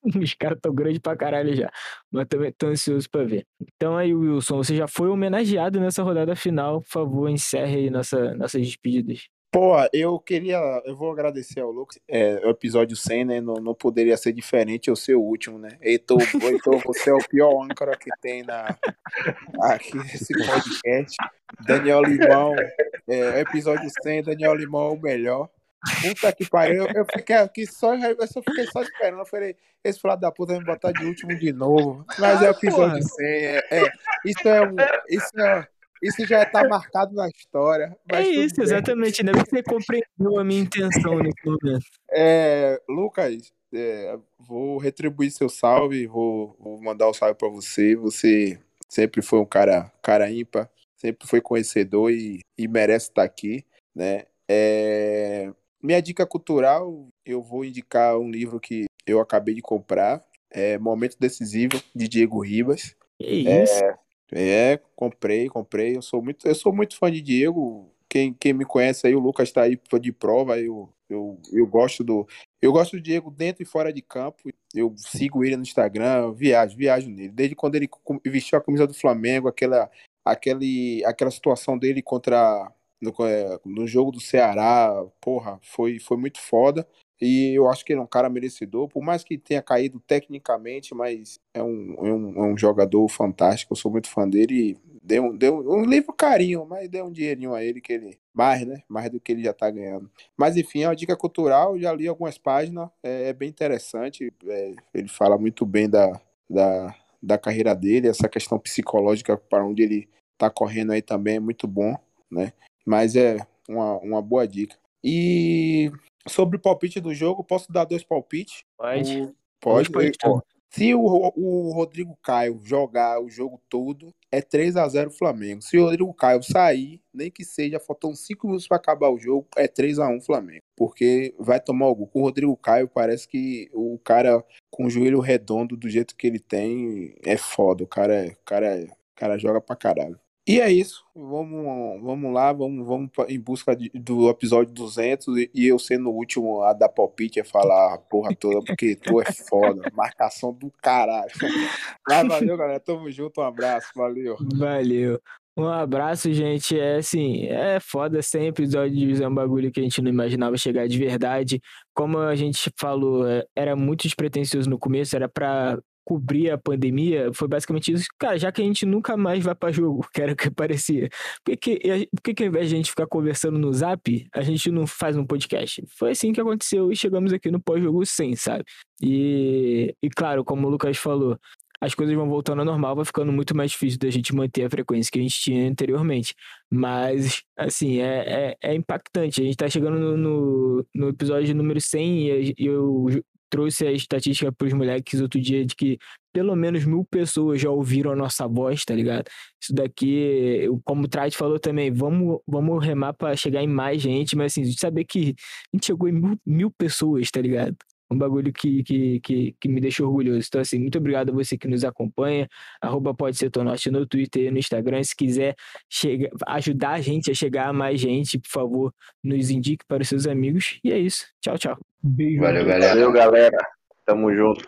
Os caras tão grandes pra caralho já. Mas também tô ansioso pra ver. Então aí, Wilson, você já foi homenageado nessa rodada final. Por favor, encerre aí nossa, nossas despedidas. Pô, eu queria. Eu vou agradecer ao Lucas. É, o episódio 100, né? Não, não poderia ser diferente eu ser o último, né? Heitor, Heitor, você é o pior âncora que tem na, aqui nesse podcast. Daniel Limão, é, episódio 100, Daniel Limão é o melhor. Puta que pariu, eu, eu fiquei aqui só, eu só fiquei só esperando. Eu falei, esse filho da puta vai me botar de último de novo. Mas é o episódio 100, é, é, isso é um. Isso é, isso já está marcado na história. É isso, exatamente. Ainda bem que você compreendeu a minha intenção nesse momento. É, Lucas, é, vou retribuir seu salve, vou, vou mandar o um salve para você. Você sempre foi um cara, cara ímpar, sempre foi conhecedor e, e merece estar aqui, né? É, minha dica cultural, eu vou indicar um livro que eu acabei de comprar, é Momento Decisivo, de Diego Ribas. Que isso? É, é, comprei, comprei. Eu sou muito, eu sou muito fã de Diego. Quem, quem me conhece aí, o Lucas está aí de prova. Eu, eu, eu gosto do, eu gosto do Diego dentro e fora de campo. Eu sigo ele no Instagram, viajo, viajo nele. Desde quando ele vestiu a camisa do Flamengo, aquela, aquele, aquela situação dele contra no, é, no jogo do Ceará, porra, foi, foi muito foda. E eu acho que ele é um cara merecedor, por mais que tenha caído tecnicamente, mas é um, é um, é um jogador fantástico. Eu sou muito fã dele. E deu, deu um livro carinho, mas deu um dinheirinho a ele que ele. Mais, né? Mais do que ele já tá ganhando. Mas enfim, é uma dica cultural. Já li algumas páginas, é, é bem interessante. É, ele fala muito bem da, da, da carreira dele, essa questão psicológica para onde ele tá correndo aí também é muito bom, né? Mas é uma, uma boa dica. E sobre o palpite do jogo, posso dar dois palpites? Pode. O, pode. pode se o, o Rodrigo Caio jogar o jogo todo, é 3 a 0 Flamengo. Se o Rodrigo Caio sair, nem que seja, faltam 5 minutos para acabar o jogo, é 3 a 1 Flamengo. Porque vai tomar o gol. Com o Rodrigo Caio, parece que o cara com o joelho redondo do jeito que ele tem é foda. O cara, é, o cara, é, o cara joga pra caralho. E é isso. Vamos, vamos lá, vamos, vamos em busca de, do episódio 200 e, e, eu sendo o último a dar palpite, a falar a porra toda, porque tu é foda. Marcação do caralho. Mas valeu, galera. Tamo junto. Um abraço. Valeu. Valeu. Um abraço, gente. É assim, é foda sempre episódio é um bagulho que a gente não imaginava chegar de verdade. Como a gente falou, é, era muito despretensioso no começo, era pra cobrir a pandemia foi basicamente isso. Cara, já que a gente nunca mais vai para jogo, que era o que parecia, por que, por que, que ao invés de a gente ficar conversando no zap, a gente não faz um podcast? Foi assim que aconteceu e chegamos aqui no pós-jogo sem, sabe? E, e claro, como o Lucas falou, as coisas vão voltando ao normal, vai ficando muito mais difícil da gente manter a frequência que a gente tinha anteriormente. Mas, assim, é, é, é impactante. A gente tá chegando no, no, no episódio número 100 e eu trouxe a estatística para os moleques outro dia de que pelo menos mil pessoas já ouviram a nossa voz, tá ligado? Isso daqui, como o Trade falou também, vamos, vamos remar para chegar em mais gente, mas assim, saber que a gente chegou em mil, mil pessoas, tá ligado? um bagulho que, que, que, que, me deixa orgulhoso. Então, assim, muito obrigado a você que nos acompanha. Arroba pode ser Tonorte no Twitter e no Instagram. Se quiser chega, ajudar a gente a chegar a mais gente, por favor, nos indique para os seus amigos. E é isso. Tchau, tchau. Beijo. Valeu, galera. Valeu, galera. Tamo junto.